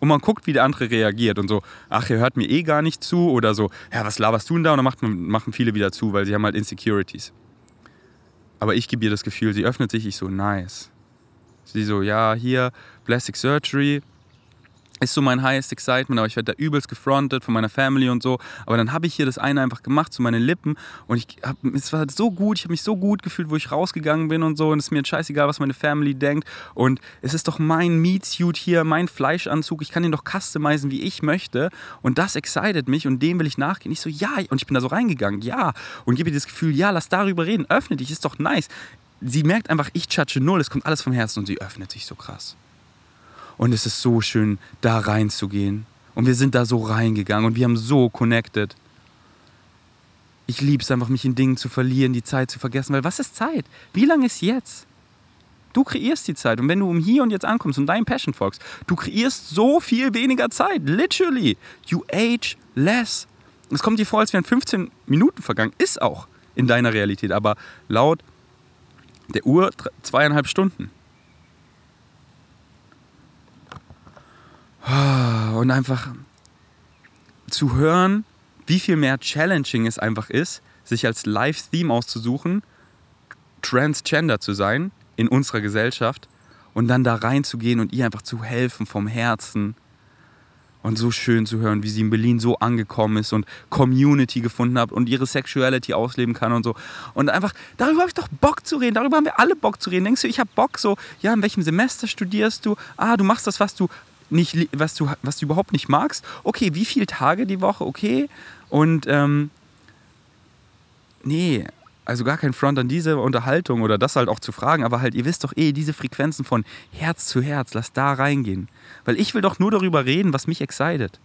und man guckt, wie der andere reagiert und so, ach, ihr hört mir eh gar nicht zu oder so, ja, was laberst du denn da? Und dann macht, machen viele wieder zu, weil sie haben halt Insecurities. Aber ich gebe ihr das Gefühl, sie öffnet sich, ich so, nice. Sie so, ja, hier, Plastic Surgery ist so mein highest excitement, aber ich werde da übelst gefrontet von meiner Family und so. Aber dann habe ich hier das eine einfach gemacht zu meinen Lippen und ich hab, es war so gut, ich habe mich so gut gefühlt, wo ich rausgegangen bin und so und es ist mir scheißegal, was meine Family denkt und es ist doch mein Meat Suit hier, mein Fleischanzug, ich kann den doch customizen, wie ich möchte und das excited mich und dem will ich nachgehen. Ich so, ja, und ich bin da so reingegangen, ja und gebe dir das Gefühl, ja, lass darüber reden, öffne dich, ist doch nice sie merkt einfach, ich chatsche null, es kommt alles vom Herzen und sie öffnet sich so krass. Und es ist so schön, da reinzugehen. Und wir sind da so reingegangen und wir haben so connected. Ich liebe es einfach, mich in Dingen zu verlieren, die Zeit zu vergessen. Weil was ist Zeit? Wie lange ist jetzt? Du kreierst die Zeit. Und wenn du um hier und jetzt ankommst und deinem Passion folgst, du kreierst so viel weniger Zeit. Literally. You age less. Es kommt dir vor, als wären 15 Minuten vergangen. Ist auch in deiner Realität. Aber laut der Uhr zweieinhalb Stunden. Und einfach zu hören, wie viel mehr challenging es einfach ist, sich als Live-Theme auszusuchen, transgender zu sein in unserer Gesellschaft und dann da reinzugehen und ihr einfach zu helfen vom Herzen und so schön zu hören, wie sie in Berlin so angekommen ist und Community gefunden hat und ihre Sexuality ausleben kann und so. Und einfach, darüber habe ich doch Bock zu reden. Darüber haben wir alle Bock zu reden. Denkst du, ich habe Bock so, ja, in welchem Semester studierst du? Ah, du machst das, was du nicht, was du, was du überhaupt nicht magst. Okay, wie viele Tage die Woche? Okay. Und ähm, nee, also gar kein Front an diese Unterhaltung oder das halt auch zu fragen, aber halt, ihr wisst doch eh, diese Frequenzen von Herz zu Herz, lass da reingehen. Weil ich will doch nur darüber reden, was mich excited.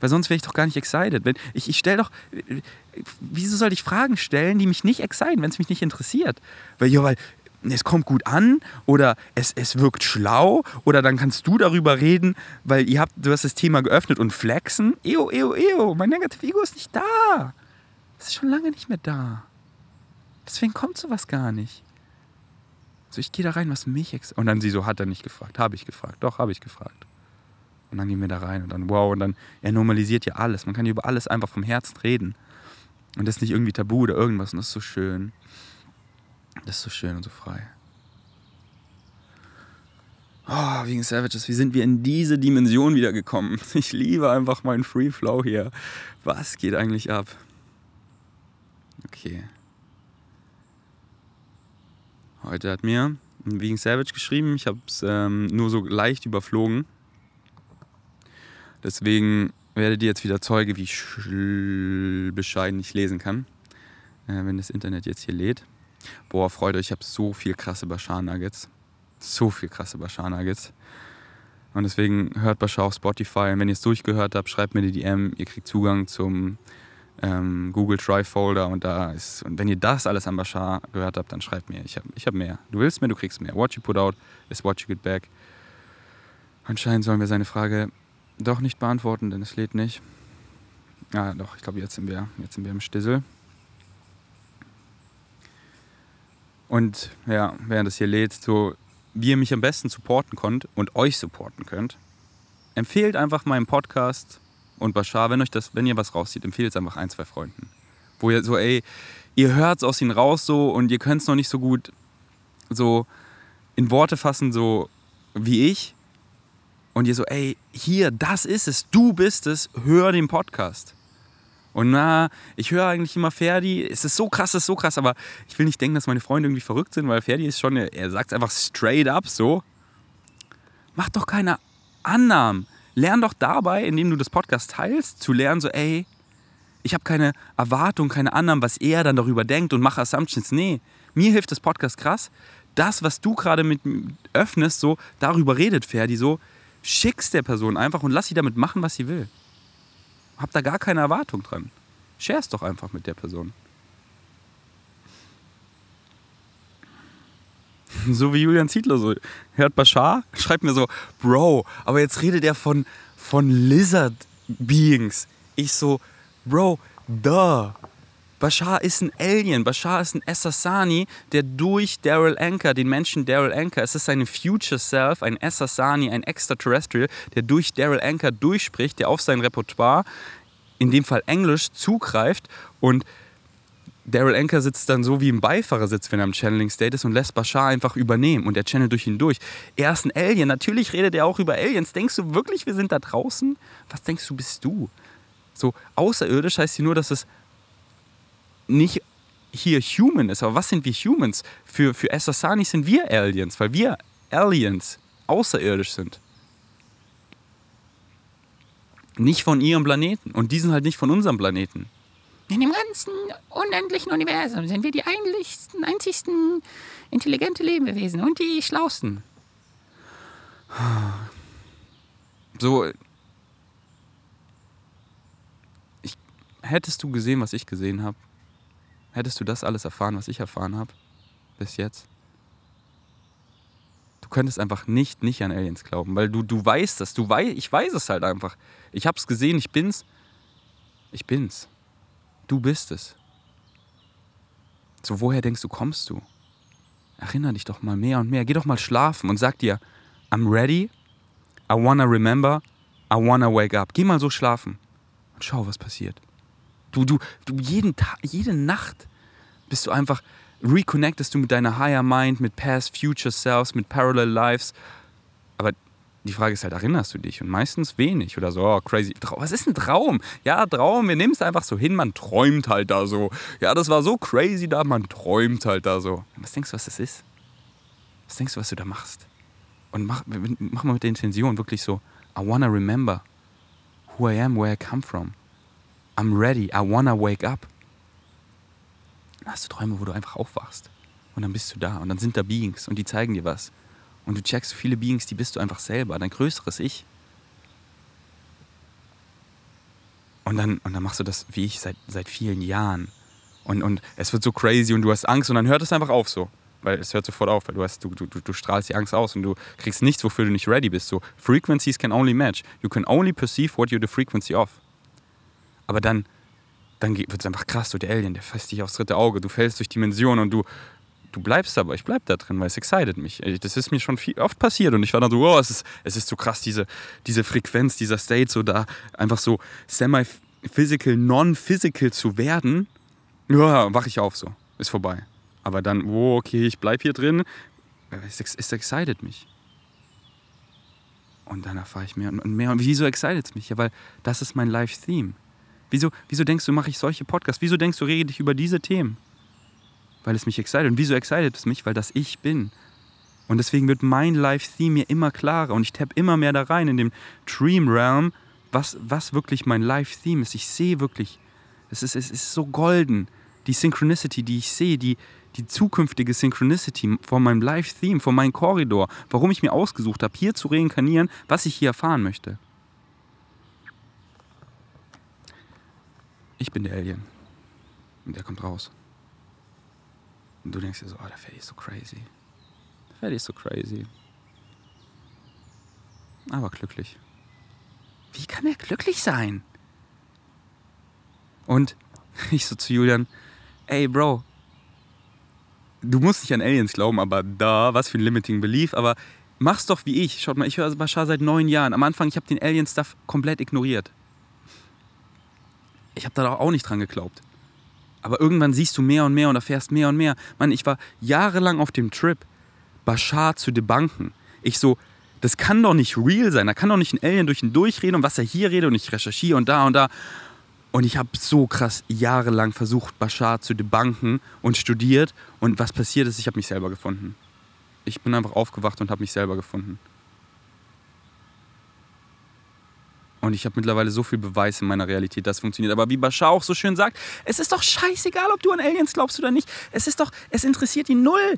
Weil sonst wäre ich doch gar nicht excited. Wenn, ich ich stelle doch. Wieso soll ich Fragen stellen, die mich nicht exciten, wenn es mich nicht interessiert? Weil, ja, weil es kommt gut an oder es, es wirkt schlau oder dann kannst du darüber reden, weil ihr habt, du hast das Thema geöffnet und flexen. Eo, eo, eo, mein Negative Ego ist nicht da. Es ist schon lange nicht mehr da. Deswegen kommt sowas gar nicht. So, ich gehe da rein, was mich ex Und dann sie so, hat er nicht gefragt. Habe ich gefragt. Doch, habe ich gefragt. Und dann gehen wir da rein und dann, wow, und dann, er normalisiert ja alles. Man kann über alles einfach vom Herzen reden. Und das ist nicht irgendwie tabu oder irgendwas. Und das ist so schön. Das ist so schön und so frei. Oh, wegen Savages, wie sind wir in diese Dimension wiedergekommen? Ich liebe einfach meinen Free Flow hier. Was geht eigentlich ab? Okay. Heute hat mir Vegan Savage geschrieben. Ich habe es ähm, nur so leicht überflogen. Deswegen werdet ihr jetzt wieder Zeuge, wie bescheiden ich lesen kann, äh, wenn das Internet jetzt hier lädt. Boah, freut euch, ich habe so viel krasse Bashar Nuggets. So viel krasse Bashar Nuggets. Und deswegen hört Bashar auf Spotify. Und wenn ihr es durchgehört habt, schreibt mir die DM. Ihr kriegt Zugang zum ähm, Google Drive Folder und da ist, und wenn ihr das alles an Bashar gehört habt, dann schreibt mir, ich habe ich hab mehr. Du willst mehr, du kriegst mehr. What you put out is what you get back. Anscheinend sollen wir seine Frage doch nicht beantworten, denn es lädt nicht. Ah, doch, ich glaube, jetzt sind wir, jetzt sind wir im Stissel. Und ja, während es hier lädt, so wie ihr mich am besten supporten könnt und euch supporten könnt, empfehlt einfach meinen Podcast und Bashar, wenn euch das, wenn ihr was rauszieht, empfehlt es einfach ein, zwei Freunden. Wo ihr so, ey, ihr hört es aus ihnen raus so und ihr könnt es noch nicht so gut so in Worte fassen, so wie ich. Und ihr so, ey, hier, das ist es, du bist es, hör den Podcast. Und na, ich höre eigentlich immer Ferdi, es ist so krass, es ist so krass, aber ich will nicht denken, dass meine Freunde irgendwie verrückt sind, weil Ferdi ist schon, er sagt es einfach straight up so. Mach doch keine Annahmen. Lern doch dabei, indem du das Podcast teilst, zu lernen, so, ey, ich habe keine Erwartung, keine Annahmen, was er dann darüber denkt und mache Assumptions. Nee, mir hilft das Podcast krass. Das, was du gerade mit öffnest, so, darüber redet Ferdi so, schick's der Person einfach und lass sie damit machen, was sie will. Hab da gar keine Erwartung dran. Share's doch einfach mit der Person. So wie Julian Zietler so. Hört Bashar, schreibt mir so, Bro, aber jetzt redet er von, von Lizard Beings. Ich so, Bro, duh. Bashar ist ein Alien. Bashar ist ein Assassani, der durch Daryl Anker, den Menschen Daryl Anker, es ist seine Future Self, ein Assassani, ein Extraterrestrial, der durch Daryl Anker durchspricht, der auf sein Repertoire, in dem Fall Englisch, zugreift und Daryl Anker sitzt dann so wie im Beifahrersitz, wenn er im Channeling State ist und lässt Bashar einfach übernehmen und er channelt durch ihn durch. Er ist ein Alien. Natürlich redet er auch über Aliens. Denkst du wirklich, wir sind da draußen? Was denkst du, bist du? So, außerirdisch heißt hier nur, dass es nicht hier human ist. Aber was sind wir Humans? Für, für Assassani sind wir Aliens, weil wir Aliens außerirdisch sind. Nicht von ihrem Planeten. Und die sind halt nicht von unserem Planeten. In dem ganzen unendlichen Universum sind wir die einzigsten, einzigsten intelligente Lebewesen und die schlausten. So. Ich, hättest du gesehen, was ich gesehen habe? Hättest du das alles erfahren, was ich erfahren habe? Bis jetzt? Du könntest einfach nicht, nicht an Aliens glauben, weil du, du weißt das. Du wei ich weiß es halt einfach. Ich hab's gesehen, ich bin's. Ich bin's. Du bist es. So, woher denkst du, kommst du? Erinner dich doch mal mehr und mehr. Geh doch mal schlafen und sag dir, I'm ready, I wanna remember, I wanna wake up. Geh mal so schlafen und schau, was passiert. Du, du, du, jeden Tag, jede Nacht bist du einfach, reconnectest du mit deiner Higher Mind, mit Past, Future Selves, mit Parallel Lives. Aber die Frage ist halt, erinnerst du dich? Und meistens wenig oder so, oh, crazy. Was ist ein Traum? Ja, Traum, wir nehmen es einfach so hin, man träumt halt da so. Ja, das war so crazy da, man träumt halt da so. Was denkst du, was das ist? Was denkst du, was du da machst? Und mach, mach mal mit der Intention wirklich so, I wanna remember who I am, where I come from. I'm ready, I wanna wake up. Dann hast du Träume, wo du einfach aufwachst. Und dann bist du da und dann sind da Beings und die zeigen dir was. Und du checkst viele Beings, die bist du einfach selber, dein größeres Ich. Und dann, und dann machst du das wie ich seit, seit vielen Jahren. Und, und es wird so crazy und du hast Angst und dann hört es einfach auf so. Weil es hört sofort auf, weil du, hast, du, du, du strahlst die Angst aus und du kriegst nichts, wofür du nicht ready bist. So, frequencies can only match. You can only perceive what you're the frequency of. Aber dann, dann wird es einfach krass, so der Alien, der fasst dich aufs dritte Auge, du fällst durch Dimensionen und du, du bleibst aber, ich bleib da drin, weil es excited mich. Das ist mir schon viel, oft passiert und ich war dann so, oh, es ist, es ist so krass, diese, diese Frequenz, dieser State, so da einfach so semi-physical, non-physical zu werden. Ja, wach ich auf so, ist vorbei. Aber dann, oh, okay, ich bleib hier drin, es, es excited mich. Und dann erfahre ich mehr und mehr. Und wieso excited es mich? Ja, weil das ist mein Live-Theme. Wieso, wieso denkst du, mache ich solche Podcasts? Wieso denkst du, rede ich über diese Themen? Weil es mich excited. Und wieso excited es mich? Weil das ich bin. Und deswegen wird mein Live-Theme mir immer klarer und ich tapp immer mehr da rein in dem Dream Realm, was, was wirklich mein Live-Theme ist. Ich sehe wirklich, es ist, es ist so golden. Die Synchronicity, die ich sehe, die, die zukünftige Synchronicity von meinem Live-Theme, von meinem Korridor, warum ich mir ausgesucht habe, hier zu reinkarnieren, was ich hier erfahren möchte. Ich bin der Alien. Und der kommt raus. Und du denkst dir so, oh, der Ferdi ist so crazy. Der Ferdi ist so crazy. Aber glücklich. Wie kann er glücklich sein? Und ich so zu Julian, ey Bro, du musst nicht an Aliens glauben, aber da, was für ein Limiting Belief, aber mach's doch wie ich. Schaut mal, ich höre Bashar seit neun Jahren. Am Anfang, ich habe den Alien-Stuff komplett ignoriert. Ich habe da auch nicht dran geglaubt. Aber irgendwann siehst du mehr und mehr und erfährst mehr und mehr. Mann, ich war jahrelang auf dem Trip, Bashar zu debunken. Ich so, das kann doch nicht real sein. Da kann doch nicht ein Alien durch ihn durchreden und was er hier redet und ich recherchiere und da und da. Und ich habe so krass jahrelang versucht, Bashar zu debunken und studiert. Und was passiert ist, ich habe mich selber gefunden. Ich bin einfach aufgewacht und habe mich selber gefunden. Und ich habe mittlerweile so viel Beweis in meiner Realität, dass es funktioniert. Aber wie Bashar auch so schön sagt, es ist doch scheißegal, ob du an Aliens glaubst oder nicht. Es ist doch, es interessiert ihn null.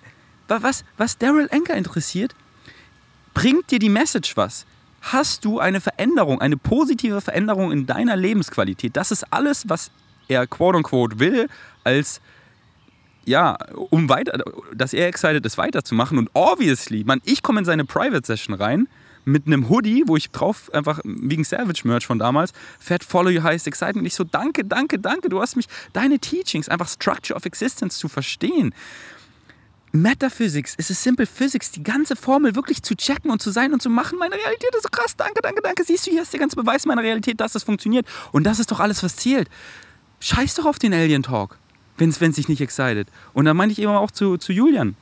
Was, was Daryl Anker interessiert, bringt dir die Message was? Hast du eine Veränderung, eine positive Veränderung in deiner Lebensqualität? Das ist alles, was er quote unquote will, als ja, um weiter, dass er excited ist, weiterzumachen. Und obviously, man, ich komme in seine Private Session rein mit einem Hoodie, wo ich drauf einfach wegen Savage Merch von damals, Fat Follow Your Highest Excitement. Ich so, danke, danke, danke, du hast mich, deine Teachings, einfach Structure of Existence zu verstehen. Metaphysics, es ist Simple Physics, die ganze Formel wirklich zu checken und zu sein und zu machen. Meine Realität ist so krass, danke, danke, danke. Siehst du, hier ist der ganze Beweis meiner Realität, dass es funktioniert. Und das ist doch alles, was zählt. Scheiß doch auf den Alien Talk, wenn es sich nicht excited. Und da meinte ich eben auch zu, zu Julian,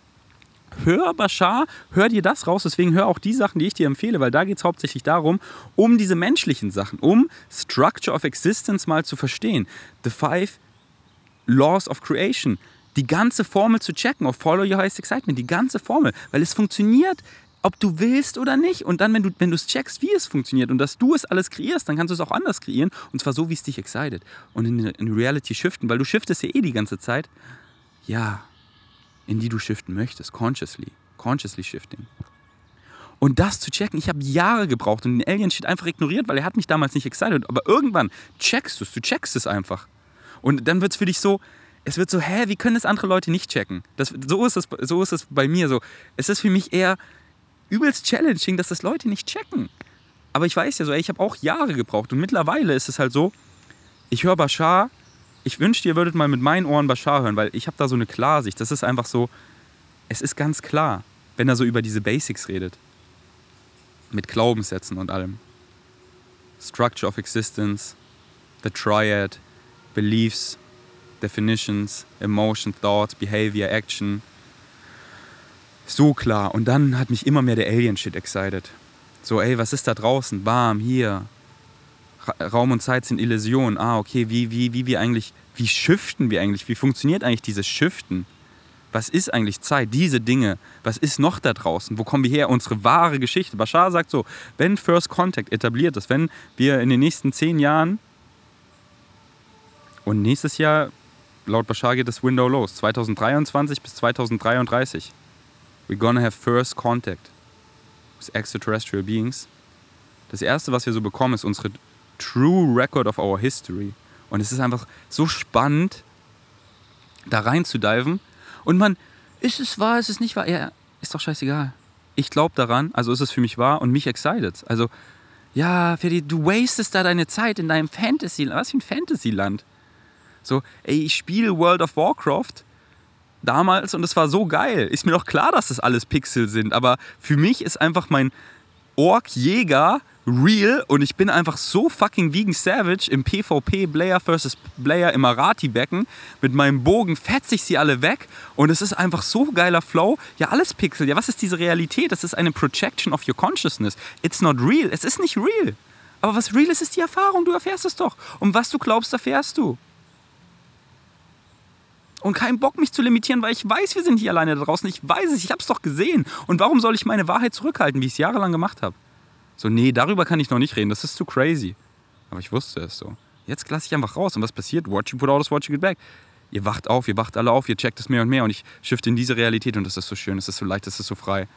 hör Bashar, hör dir das raus. Deswegen hör auch die Sachen, die ich dir empfehle, weil da geht es hauptsächlich darum, um diese menschlichen Sachen, um Structure of Existence mal zu verstehen. The Five Laws of Creation. Die ganze Formel zu checken auf Follow Your Highest Excitement. Die ganze Formel. Weil es funktioniert, ob du willst oder nicht. Und dann, wenn du wenn es checkst, wie es funktioniert und dass du es alles kreierst, dann kannst du es auch anders kreieren. Und zwar so, wie es dich excited. Und in, in Reality shiften, weil du shiftest ja eh die ganze Zeit. Ja, in die du shiften möchtest, consciously, consciously shifting. Und das zu checken, ich habe Jahre gebraucht und den Alien Shit einfach ignoriert, weil er hat mich damals nicht excited. Aber irgendwann checkst du es, du checkst es einfach. Und dann wird es für dich so, es wird so, hä, wie können das andere Leute nicht checken? Das, so, ist es, so ist es bei mir so. Es ist für mich eher übelst challenging, dass das Leute nicht checken. Aber ich weiß ja so, ey, ich habe auch Jahre gebraucht. Und mittlerweile ist es halt so, ich höre Bashar ich wünschte, ihr würdet mal mit meinen Ohren Bashar hören, weil ich habe da so eine Klarsicht. Das ist einfach so, es ist ganz klar, wenn er so über diese Basics redet. Mit Glaubenssätzen und allem. Structure of Existence, the Triad, Beliefs, Definitions, Emotion, Thought, Behavior, Action. So klar. Und dann hat mich immer mehr der Alien-Shit excited. So, ey, was ist da draußen? Warm, hier, Raum und Zeit sind Illusionen. Ah, okay, wie, wie, wie wir eigentlich, wie shiften wir eigentlich? Wie funktioniert eigentlich dieses Shiften? Was ist eigentlich Zeit? Diese Dinge. Was ist noch da draußen? Wo kommen wir her? Unsere wahre Geschichte. Bashar sagt so, wenn First Contact etabliert ist, wenn wir in den nächsten zehn Jahren und nächstes Jahr, laut Bashar geht das Window los, 2023 bis 2033, we're gonna have First Contact with extraterrestrial beings. Das erste, was wir so bekommen, ist unsere True Record of Our History. Und es ist einfach so spannend, da reinzudiven. Und man, ist es wahr, ist es nicht wahr? Ja, ist doch scheißegal. Ich glaube daran, also ist es für mich wahr und mich excited. Also, ja, Ferdi, du wastest da deine Zeit in deinem Fantasy, was für ein Fantasyland. So, ey, ich spiele World of Warcraft damals und es war so geil. Ist mir doch klar, dass das alles Pixel sind, aber für mich ist einfach mein Ork-Jäger real und ich bin einfach so fucking vegan savage im PvP Blair vs. Blair im Arati-Becken. Mit meinem Bogen fetze ich sie alle weg und es ist einfach so geiler Flow. Ja, alles Pixel. Ja, was ist diese Realität? Das ist eine Projection of your consciousness. It's not real. Es ist nicht real. Aber was real ist, ist die Erfahrung. Du erfährst es doch. Und was du glaubst, erfährst du. Und keinen Bock, mich zu limitieren, weil ich weiß, wir sind hier alleine da draußen. Ich weiß es, ich habe es doch gesehen. Und warum soll ich meine Wahrheit zurückhalten, wie ich es jahrelang gemacht habe? So, nee, darüber kann ich noch nicht reden, das ist zu crazy. Aber ich wusste es so. Jetzt lasse ich einfach raus. Und was passiert? Watch you put out watch you get back. Ihr wacht auf, ihr wacht alle auf, ihr checkt es mehr und mehr und ich shifte in diese Realität und das ist so schön, das ist so leicht, das ist so frei.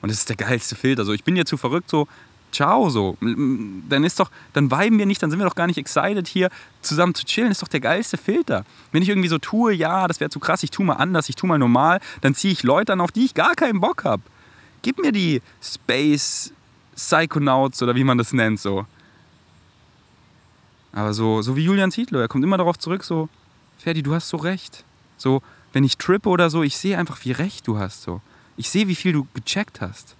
Und das ist der geilste Filter. So, ich bin ja zu verrückt, so, ciao, so. Dann ist doch, dann viben wir nicht, dann sind wir doch gar nicht excited, hier zusammen zu chillen. Ist doch der geilste Filter. Wenn ich irgendwie so tue, ja, das wäre zu krass, ich tue mal anders, ich tue mal normal, dann ziehe ich Leute an, auf die ich gar keinen Bock habe. Gib mir die Space Psychonauts oder wie man das nennt, so. Aber so, so wie Julian Zietlow, er kommt immer darauf zurück, so, Ferdi, du hast so recht. So, wenn ich trippe oder so, ich sehe einfach, wie recht du hast, so. Ich sehe, wie viel du gecheckt hast.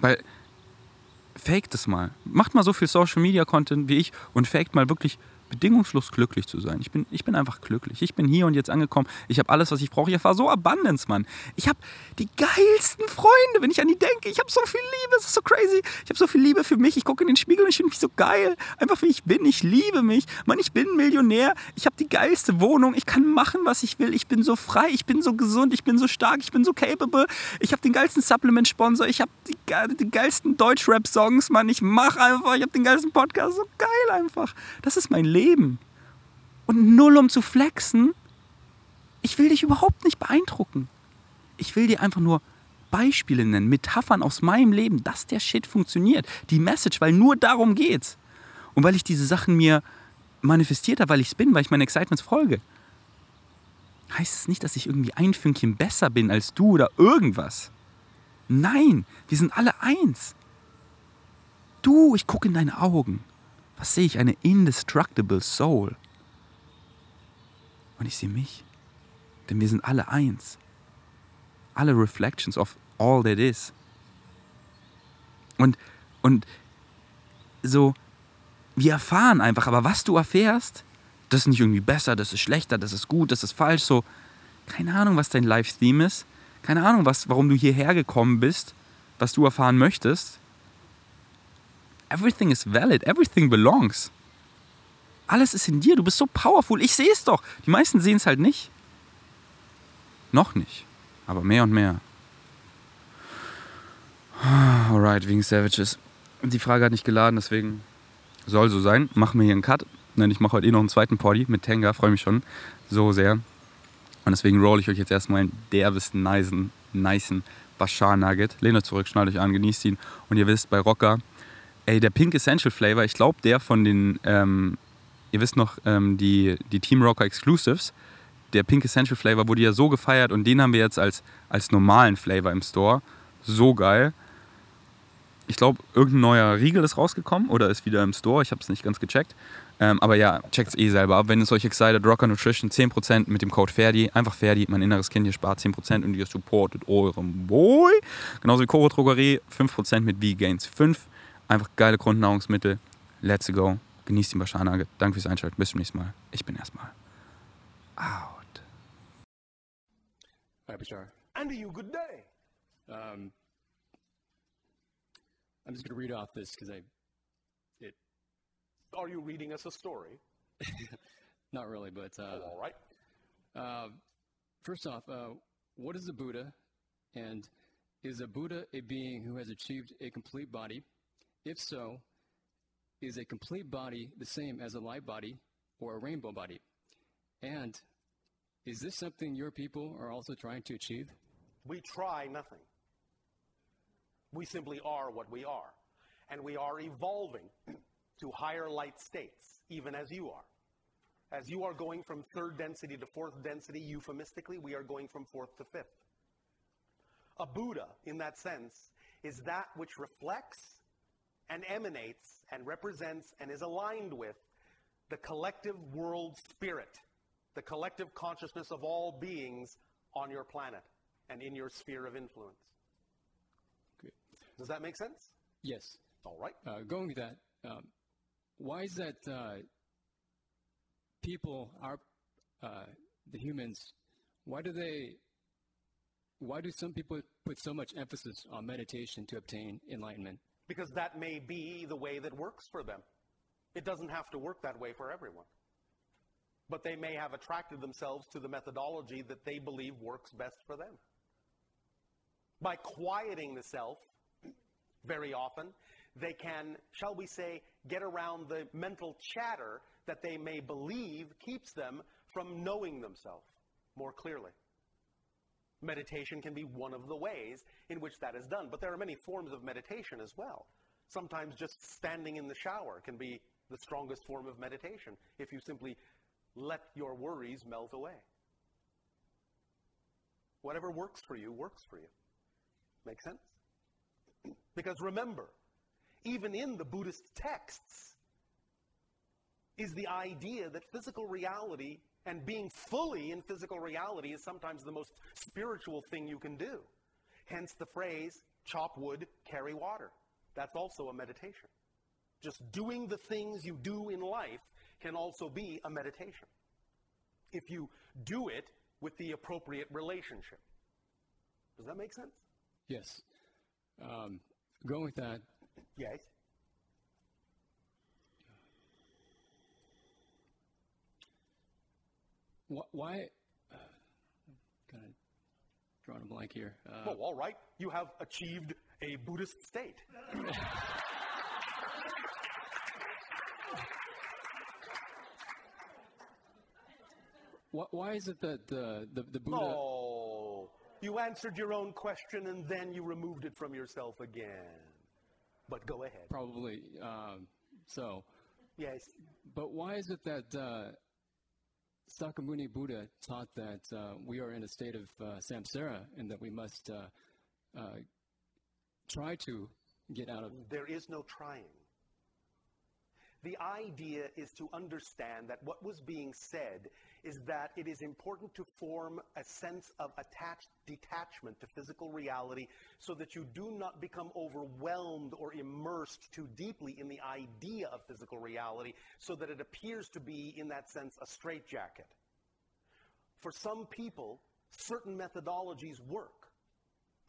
Weil, fake das mal. Macht mal so viel Social Media Content wie ich und faked mal wirklich bedingungslos glücklich zu sein. Ich bin, ich bin einfach glücklich. Ich bin hier und jetzt angekommen. Ich habe alles, was ich brauche. Ich erfahre so Abundance, Mann. Ich habe die geilsten Freunde, wenn ich an die denke. Ich habe so viel Liebe, es ist so crazy. Ich habe so viel Liebe für mich. Ich gucke in den Spiegel und ich finde mich so geil. Einfach wie ich bin. Ich liebe mich. Mann, ich bin Millionär. Ich habe die geilste Wohnung. Ich kann machen, was ich will. Ich bin so frei. Ich bin so gesund. Ich bin so stark. Ich bin so capable. Ich habe den geilsten Supplement-Sponsor. Ich habe die, die geilsten Deutsch-Rap-Songs, Mann. Ich mache einfach. Ich habe den geilsten Podcast. So geil einfach. Das ist mein Leben. Und null um zu flexen. Ich will dich überhaupt nicht beeindrucken. Ich will dir einfach nur Beispiele nennen, Metaphern aus meinem Leben, dass der Shit funktioniert. Die Message, weil nur darum geht's. Und weil ich diese Sachen mir manifestiert habe, weil ich es bin, weil ich meinen Excitements folge, heißt es nicht, dass ich irgendwie ein Fünkchen besser bin als du oder irgendwas. Nein, wir sind alle eins. Du, ich gucke in deine Augen. Was sehe ich? Eine indestructible Soul. Und ich sehe mich. Denn wir sind alle eins. Alle Reflections of all that is. Und, und so, wir erfahren einfach, aber was du erfährst, das ist nicht irgendwie besser, das ist schlechter, das ist gut, das ist falsch, so. Keine Ahnung, was dein Live-Theme ist. Keine Ahnung, was, warum du hierher gekommen bist, was du erfahren möchtest everything is valid, everything belongs. Alles ist in dir, du bist so powerful. Ich sehe es doch. Die meisten sehen es halt nicht. Noch nicht. Aber mehr und mehr. Alright, wegen Savages. Die Frage hat nicht geladen, deswegen soll so sein. Machen wir hier einen Cut. Denn ich mache heute eh noch einen zweiten Poddy mit Tenga, freue mich schon so sehr. Und deswegen roll ich euch jetzt erstmal einen derbesten, nicen, nicen Bashar Nugget. Lehnt euch zurück, schnallt euch an, genießt ihn. Und ihr wisst, bei Rocker Ey, der Pink Essential Flavor, ich glaube, der von den, ähm, ihr wisst noch, ähm, die, die Team Rocker Exclusives, der Pink Essential Flavor wurde ja so gefeiert und den haben wir jetzt als, als normalen Flavor im Store. So geil. Ich glaube, irgendein neuer Riegel ist rausgekommen oder ist wieder im Store. Ich habe es nicht ganz gecheckt. Ähm, aber ja, checkt es eh selber ab. Wenn es euch excited, Rocker Nutrition 10% mit dem Code Ferdi. Einfach Ferdi, mein inneres Kind, ihr spart 10% und ihr supportet eurem Boy. Genauso wie Koro Drogerie, 5% mit V-Gains 5. Einfach geile Grundnahrungsmittel. Let's go. Genießt den Bashar Nugget. Danke fürs Einschalten. Bis zum nächsten Mal. Ich bin erstmal out. Hi, Bashar. And to you, good day. Um, I'm just going to read off this because I, it, Are you reading us a story? not really, but uh, Oh, all right. uh, first off, uh, what is a Buddha? And is a Buddha a being who has achieved a complete body? If so, is a complete body the same as a light body or a rainbow body? And is this something your people are also trying to achieve? We try nothing. We simply are what we are. And we are evolving to higher light states, even as you are. As you are going from third density to fourth density, euphemistically, we are going from fourth to fifth. A Buddha, in that sense, is that which reflects and emanates and represents and is aligned with the collective world spirit, the collective consciousness of all beings on your planet and in your sphere of influence. Good. Does that make sense? Yes. All right. Uh, going with that, um, why is that uh, people, our, uh, the humans, why do they, why do some people put so much emphasis on meditation to obtain enlightenment? Because that may be the way that works for them. It doesn't have to work that way for everyone. But they may have attracted themselves to the methodology that they believe works best for them. By quieting the self, very often, they can, shall we say, get around the mental chatter that they may believe keeps them from knowing themselves more clearly. Meditation can be one of the ways in which that is done, but there are many forms of meditation as well. Sometimes just standing in the shower can be the strongest form of meditation if you simply let your worries melt away. Whatever works for you, works for you. Make sense? Because remember, even in the Buddhist texts, is the idea that physical reality and being fully in physical reality is sometimes the most spiritual thing you can do. Hence the phrase, chop wood, carry water. That's also a meditation. Just doing the things you do in life can also be a meditation if you do it with the appropriate relationship. Does that make sense? Yes. Um, going with that, Yes. Wh- why? Uh, I'm kind of drawing a blank here. Uh, Well, all right. You have achieved a Buddhist state. wh- why is it that the the, the Buddha? Oh, you answered your own question and then you removed it from yourself again. But go ahead. Probably um, so. Yes. But why is it that uh, Sakamuni Buddha taught that uh, we are in a state of uh, samsara and that we must uh, uh, try to get out of? There is no trying. The idea is to understand that what was being said is that it is important to form a sense of attached detachment to physical reality so that you do not become overwhelmed or immersed too deeply in the idea of physical reality so that it appears to be, in that sense, a straitjacket. For some people, certain methodologies work.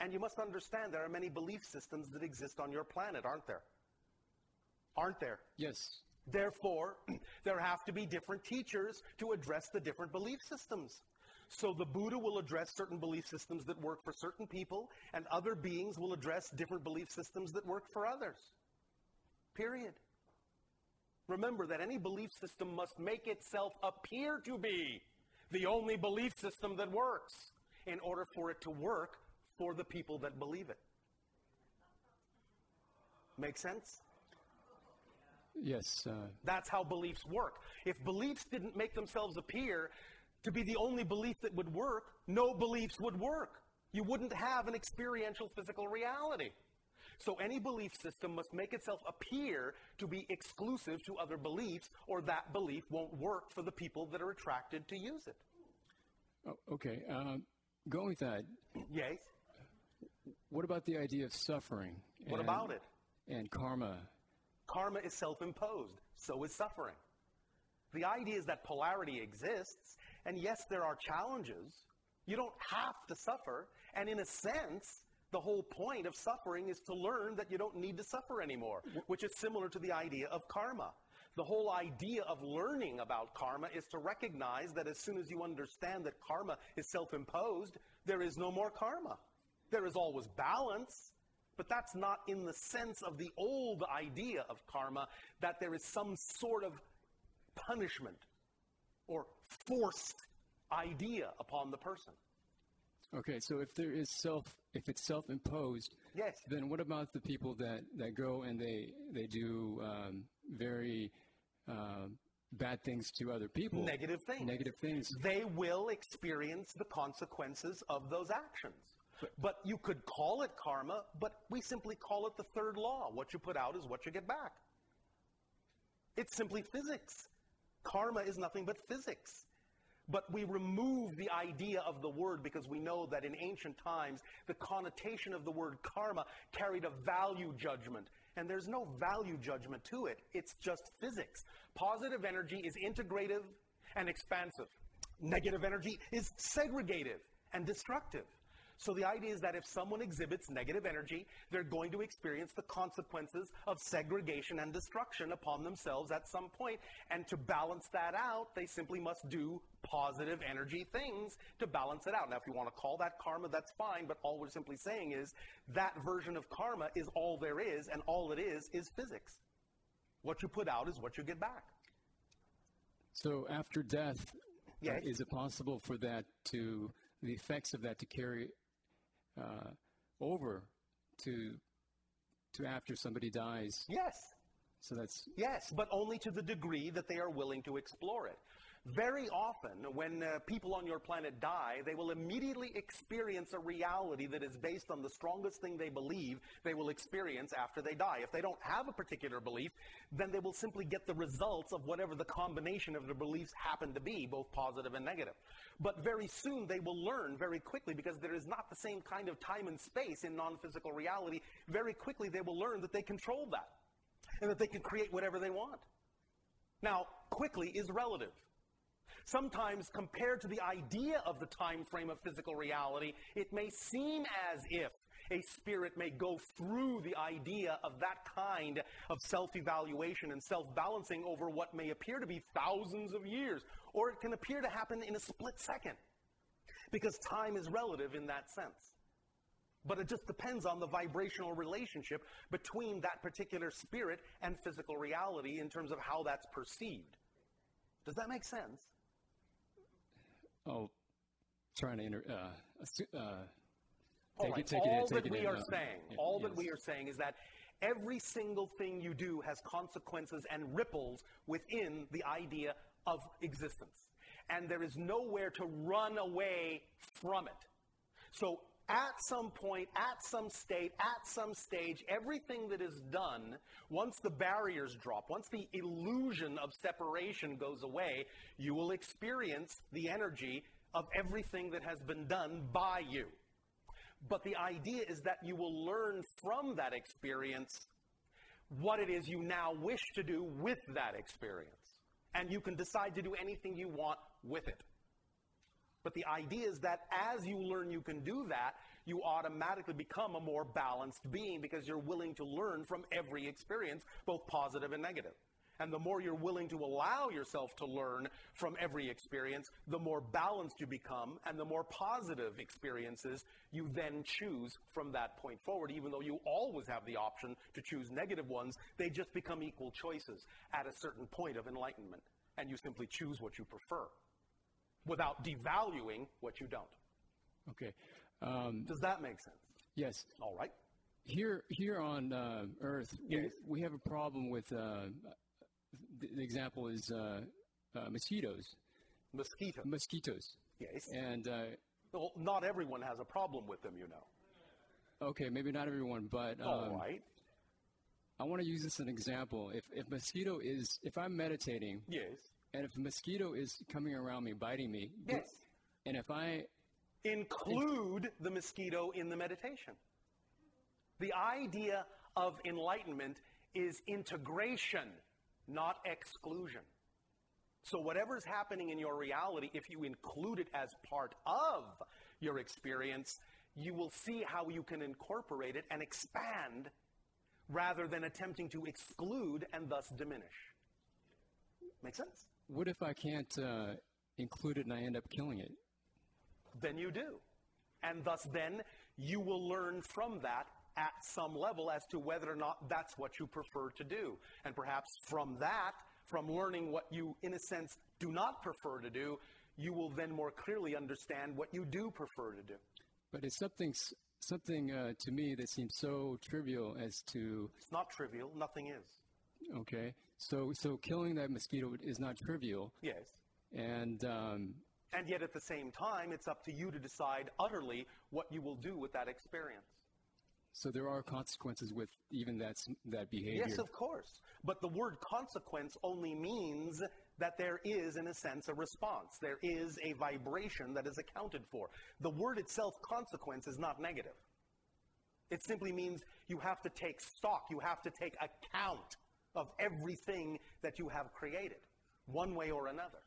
And you must understand there are many belief systems that exist on your planet, aren't there? Aren't there? Yes. Therefore, there have to be different teachers to address the different belief systems. So the Buddha will address certain belief systems that work for certain people, and other beings will address different belief systems that work for others. Period. Remember that any belief system must make itself appear to be the only belief system that works in order for it to work for the people that believe it. Make sense? Yes. Uh, That's how beliefs work. If beliefs didn't make themselves appear to be the only belief that would work, no beliefs would work. You wouldn't have an experiential physical reality. So any belief system must make itself appear to be exclusive to other beliefs, or that belief won't work for the people that are attracted to use it. oh, okay. Um, going with that, Yes? what about the idea of suffering? What and- about it? And karma. Karma is self imposed, so is suffering. The idea is that polarity exists, and yes, there are challenges. You don't have to suffer, and in a sense, the whole point of suffering is to learn that you don't need to suffer anymore, mm-hmm. which is similar to the idea of karma. The whole idea of learning about karma is to recognize that as soon as you understand that karma is self imposed, there is no more karma. There is always balance, but that's not in the sense of the old idea of karma that there is some sort of punishment or forced idea upon the person. Okay, so if there is self, if it's self-imposed, Yes. then what about the people that, that go and they they do um, very uh, bad things to other people? Negative things. Negative things. They will experience the consequences of those actions. But you could call it karma, but we simply call it the third law. What you put out is what you get back. It's simply physics. Karma is nothing but physics. But we remove the idea of the word because we know that in ancient times, the connotation of the word karma carried a value judgment. And there's no value judgment to it, it's just physics. Positive energy is integrative and expansive, negative energy is segregative and destructive. So the idea is that if someone exhibits negative energy, they're going to experience the consequences of segregation and destruction upon themselves at some point. And to balance that out, they simply must do positive energy things to balance it out. Now, if you want to call that karma, that's fine, but all we're simply saying is that version of karma is all there is, and all it is is physics. What you put out is what you get back. So after death, uh, is it possible for that to the effects of that to carry uh, over to to after somebody dies? Yes. So that's Yes, but only to the degree that they are willing to explore it. Very often, when uh, people on your planet die, they will immediately experience a reality that is based on the strongest thing they believe they will experience after they die. If they don't have a particular belief, then they will simply get the results of whatever the combination of their beliefs happen to be, both positive and negative. But very soon they will learn very quickly because there is not the same kind of time and space in non physical reality. Very quickly they will learn that they control that and that they can create whatever they want. Now, quickly is relative. Sometimes, compared to the idea of the time frame of physical reality, it may seem as if a spirit may go through the idea of that kind of self evaluation and self balancing over what may appear to be thousands of years, or it can appear to happen in a split second, because time is relative in that sense. But it just depends on the vibrational relationship between that particular spirit and physical reality in terms of how that's perceived. Does that make sense? Oh, trying to inter, uh, uh, All take right, it, take it all take that it we in, are uh, saying, y- all that we are saying is that every single thing you do has consequences and ripples within the idea of existence. And there is nowhere to run away from it. So at some point, at some state, at some stage, everything that is done, once the barriers drop, once the illusion of separation goes away, you will experience the energy of everything that has been done by you. But the idea is that you will learn from that experience what it is you now wish to do with that experience. And you can decide to do anything you want with it. But the idea is that as you learn you can do that, you automatically become a more balanced being because you're willing to learn from every experience, both positive and negative. And the more you're willing to allow yourself to learn from every experience, the more balanced you become, and the more positive experiences you then choose from that point forward. Even though you always have the option to choose negative ones, they just become equal choices at a certain point of enlightenment. And you simply choose what you prefer without devaluing what you don't. Okay. Um, Does that make sense? yes. All right. Here, here on uh, Earth, Yes. we, we have a problem with. Uh, the, the example is uh, uh, mosquitoes. Mosquito. Mosquitoes. Yes. And uh, Well, not everyone has a problem with them, you know. okay, maybe not everyone, but um, All right. I want to use this as an example. If if mosquito is, if I'm meditating, Yes. And if a mosquito is coming around me, biting me, Yes. and if I Include the mosquito in the meditation. The idea of enlightenment is integration, not exclusion. So, whatever is happening in your reality, if you include it as part of your experience, you will see how you can incorporate it and expand rather than attempting to exclude and thus diminish. Make sense? What if I can't uh, include it and I end up killing it? then you do. And thus, then you will learn from that at some level as to whether or not that's what you prefer to do. And perhaps from that, from learning what you, in a sense, do not prefer to do, you will then more clearly understand what you do prefer to do. But it's something something uh, to me that seems so trivial as to It's not trivial, nothing is. okay. So so killing that mosquito is not trivial, Yes. and um, And yet at the same time, it's up to you to decide utterly what you will do with that experience. so there are consequences with even that that behavior. Yes, of course. But the word consequence only means that there is, in a sense, a response. There is a vibration that is accounted for. The word itself, consequence, is not negative. It simply means you have to take stock, you have to take account of everything that you have created, one way or another.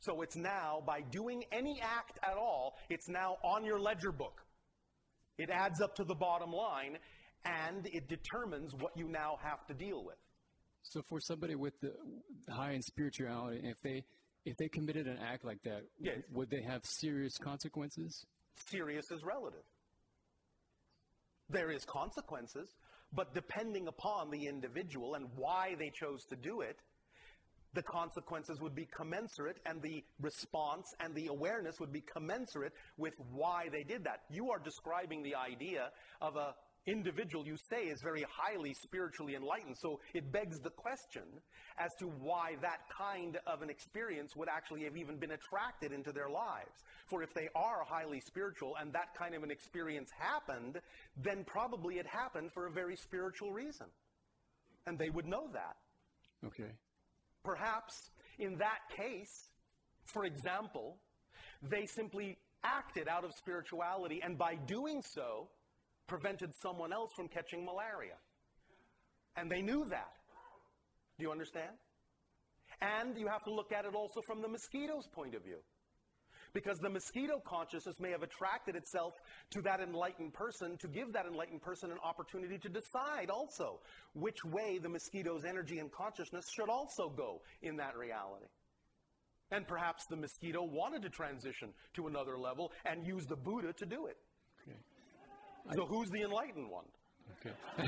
So it's now, by doing any act at all, it's now on your ledger book. It adds up to the bottom line and it determines what you now have to deal with. So for somebody with the high in spirituality, if they if they committed an act like that, Yes. would they have serious consequences? Serious is relative. There is consequences, but depending upon the individual and why they chose to do it, the consequences would be commensurate and the response and the awareness would be commensurate with why they did that. You are describing the idea of a individual you say is very highly spiritually enlightened. So it begs the question as to why that kind of an experience would actually have even been attracted into their lives. For if they are highly spiritual and that kind of an experience happened, then probably it happened for a very spiritual reason. And they would know that. Okay. Perhaps in that case, for example, they simply acted out of spirituality and by doing so prevented someone else from catching malaria. And they knew that. Do you understand? And you have to look at it also from the mosquito's point of view. Because the mosquito consciousness may have attracted itself to that enlightened person to give that enlightened person an opportunity to decide also which way the mosquito's energy and consciousness should also go in that reality. And perhaps the mosquito wanted to transition to another level and use the Buddha to do it. Okay. So who's the enlightened one? Okay.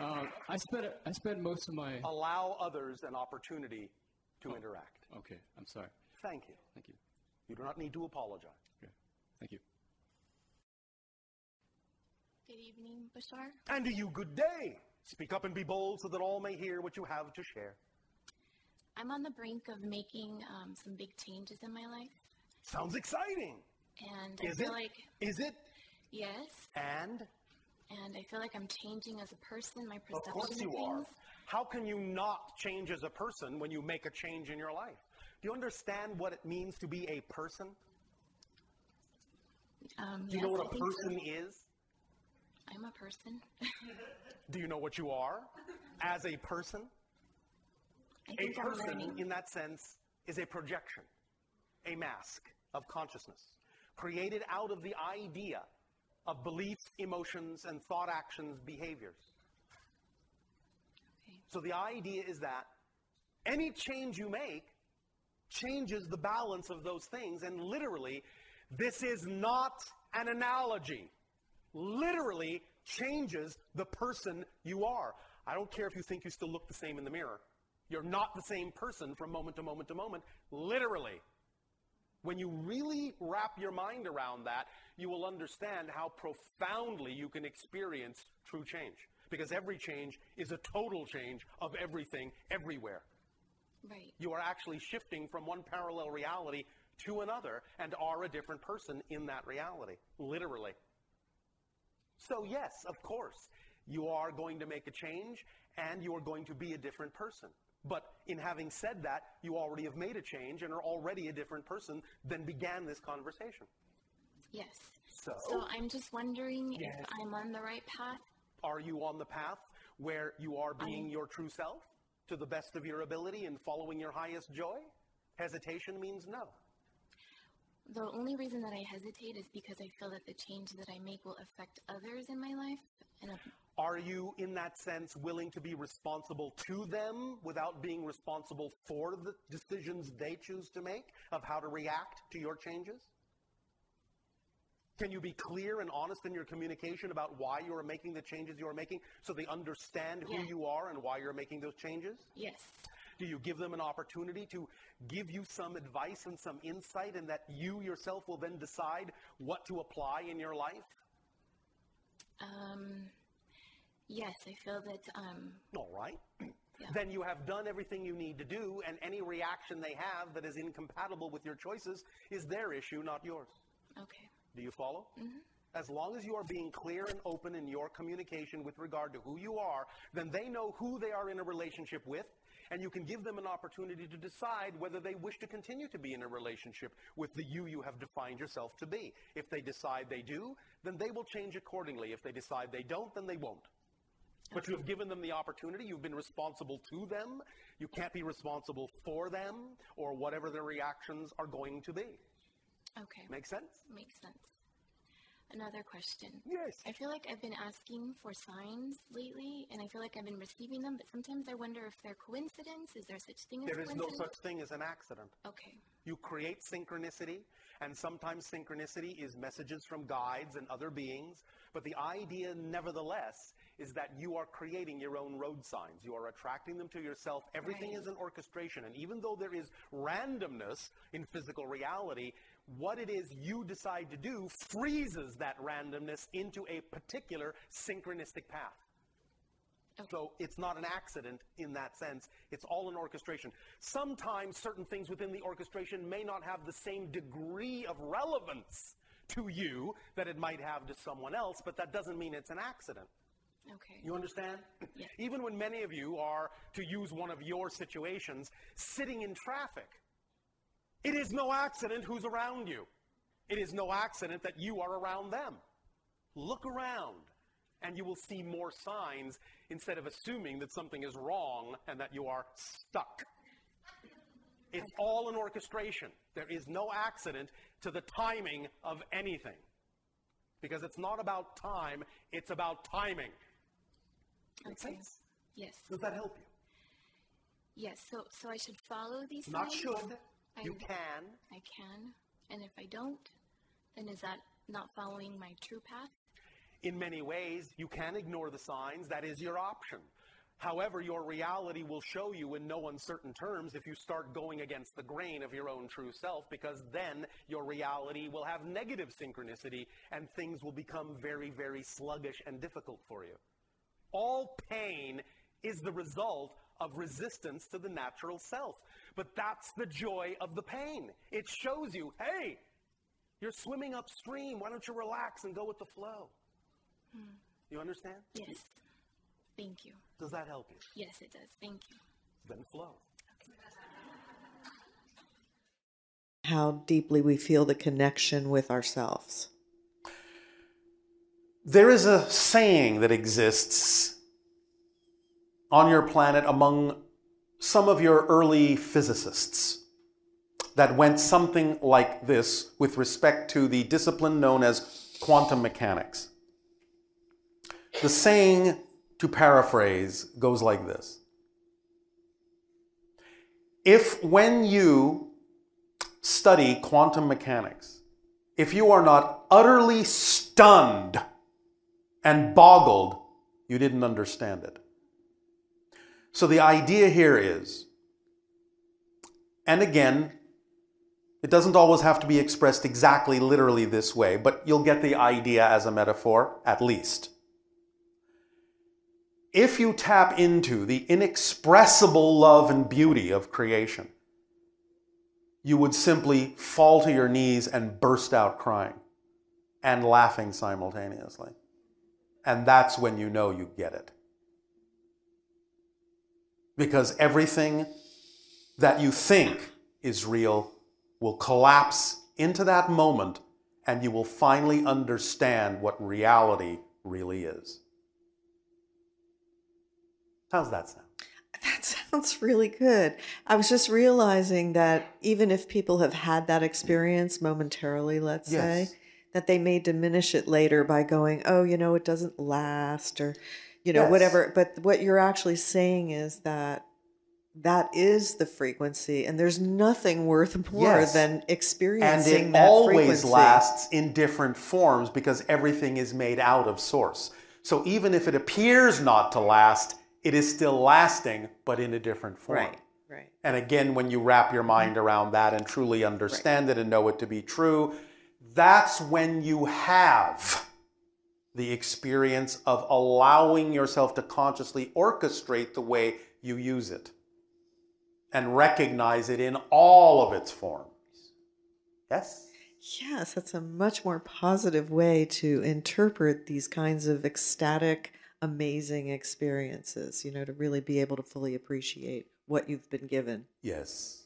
uh, I spent I spent most of my. Allow others an opportunity to interact. Okay, I'm sorry. Thank you. Thank you. You do not need to apologize. Okay, thank you. Good evening, Bashar. And to you, good day. Speak up and be bold so that all may hear what you have to share. I'm on the brink of making um, some big changes in my life, Sounds exciting. and Is I feel it? like Is it? yes, And and I feel like I'm changing as a person. My perception. of course you are. How can you not change as a person when you make a change in your life? Do you understand what it means to be a person? Um, Do you yes, know what I a think so. person is? I'm a person. Do you know what you are as a person? A person, in that sense, is a projection, a mask of consciousness, created out of the idea of beliefs, emotions, and thought actions, behaviors. Okay. So the idea is that any change you make changes the balance of those things, and literally, this is not an analogy. Literally changes the person you are. I don't care if you think you still look the same in the mirror. You're not the same person from moment to moment to moment, literally. When you really wrap your mind around that, you will understand how profoundly you can experience true change. Because every change is a total change of everything, everywhere. Right. You are actually shifting from one parallel reality to another and are a different person in that reality, literally. So, yes, of course, you are going to make a change and you are going to be a different person. But in having said that, you already have made a change and are already a different person than began this conversation. Yes. So, So I'm just wondering Yes. if I'm on the right path. are you on the path where you are being your true self to the best of your ability and following your highest joy? Hesitation means no. The only reason that I hesitate is because I feel that the change that I make will affect others in my life. And Are you, in that sense, willing to be responsible to them without being responsible for the decisions they choose to make of how to react to your changes? Can you be clear and honest in your communication about why you are making the changes you are making so they understand who Yeah. you are and why you're making those changes? yes. Do you give them an opportunity to give you some advice and some insight, and that you yourself will then decide what to apply in your life? Um, yes, I feel that um, All right. Then you have done everything you need to do, and any reaction they have that is incompatible with your choices is their issue, not yours. okay. Do you follow? As long as you are being clear and open in your communication with regard to who you are, then they know who they are in a relationship with, and you can give them an opportunity to decide whether they wish to continue to be in a relationship with the you you have defined yourself to be. If they decide they do, then they will change accordingly. If they decide they don't, then they won't. But you have given them the opportunity. You've been responsible to them. You can't be responsible for them or whatever their reactions are going to be. Okay. Make sense? Makes sense. Another question. Yes. I feel like I've been asking for signs lately, and I feel like I've been receiving them, but sometimes I wonder if they're coincidence. Is there such thing as There is no such thing as an accident. Okay. You create synchronicity, and sometimes synchronicity is messages from guides and other beings. But the idea, nevertheless, is that you are creating your own road signs. You are attracting them to yourself. Everything Right. is an orchestration. And even though there is randomness in physical reality, what it is you decide to do freezes that randomness into a particular synchronistic path. So it's not an accident in that sense. It's all an orchestration. Sometimes certain things within the orchestration may not have the same degree of relevance to you that it might have to someone else, but that doesn't mean it's an accident. Okay. You understand? Yeah. Even when many of you are, to use one of your situations, sitting in traffic, it is no accident who's around you. It is no accident that you are around them. Look around. And you will see more signs instead of assuming that something is wrong and that you are stuck. It's all an orchestration. There is no accident to the timing of anything. Because it's not about time, it's about timing. Make Okay. sense? Yes. Does that help you? Yes. So so I should follow these Not signs? should. I, You can. I can. And if I don't, then is that not following my true path? In many ways, you can ignore the signs. That is your option. However, your reality will show you in no uncertain terms if you start going against the grain of your own true self, because then your reality will have negative synchronicity and things will become very, very sluggish and difficult for you. All pain is the result of resistance to the natural self. But that's the joy of the pain. It shows you, hey, you're swimming upstream. Why don't you relax and go with the flow? Hmm. You understand? Yes. Thank you. Does that help you? Yes, it does. Thank you. Then flow. how deeply we feel the connection with ourselves. There is a saying that exists on your planet among some of your early physicists that went something like this with respect to the discipline known as quantum mechanics. The saying, to paraphrase, goes like this If when you study quantum mechanics, if you are not utterly stunned and boggled, you didn't understand it. So the idea here is, and again, it doesn't always have to be expressed exactly literally this way, but you'll get the idea as a metaphor at least. If you tap into the inexpressible love and beauty of creation, you would simply fall to your knees and burst out crying and laughing simultaneously. And that's when you know you get it. Because everything that you think is real will collapse into that moment and you will finally understand what reality really is. How's that sound? That sounds really good. I was just realizing that even if people have had that experience momentarily, let's Yes. say, that they may diminish it later by going, oh, you know, it doesn't last or, you know, Yes. whatever. But what you're actually saying is that that is the frequency and there's nothing worth more Yes. than And it that always frequency. lasts in different forms because everything is made out of source. So even if it appears not to last, it is still lasting, but in a different form. Right, right. And again, when you wrap your mind mm-hmm. around that and truly understand it and know it to be true, that's when you have the experience of allowing yourself to consciously orchestrate the way you use it and recognize it in all of its forms. Yes? Yes, that's a much more positive way to interpret these kinds of ecstatic, amazing experiences, you know, to really be able to fully appreciate what you've been given. Yes.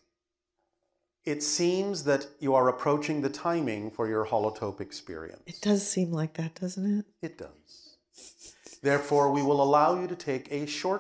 It seems that you are approaching the timing for your holotope experience. It does seem like that, doesn't it? It does. Therefore, we will allow you to take a short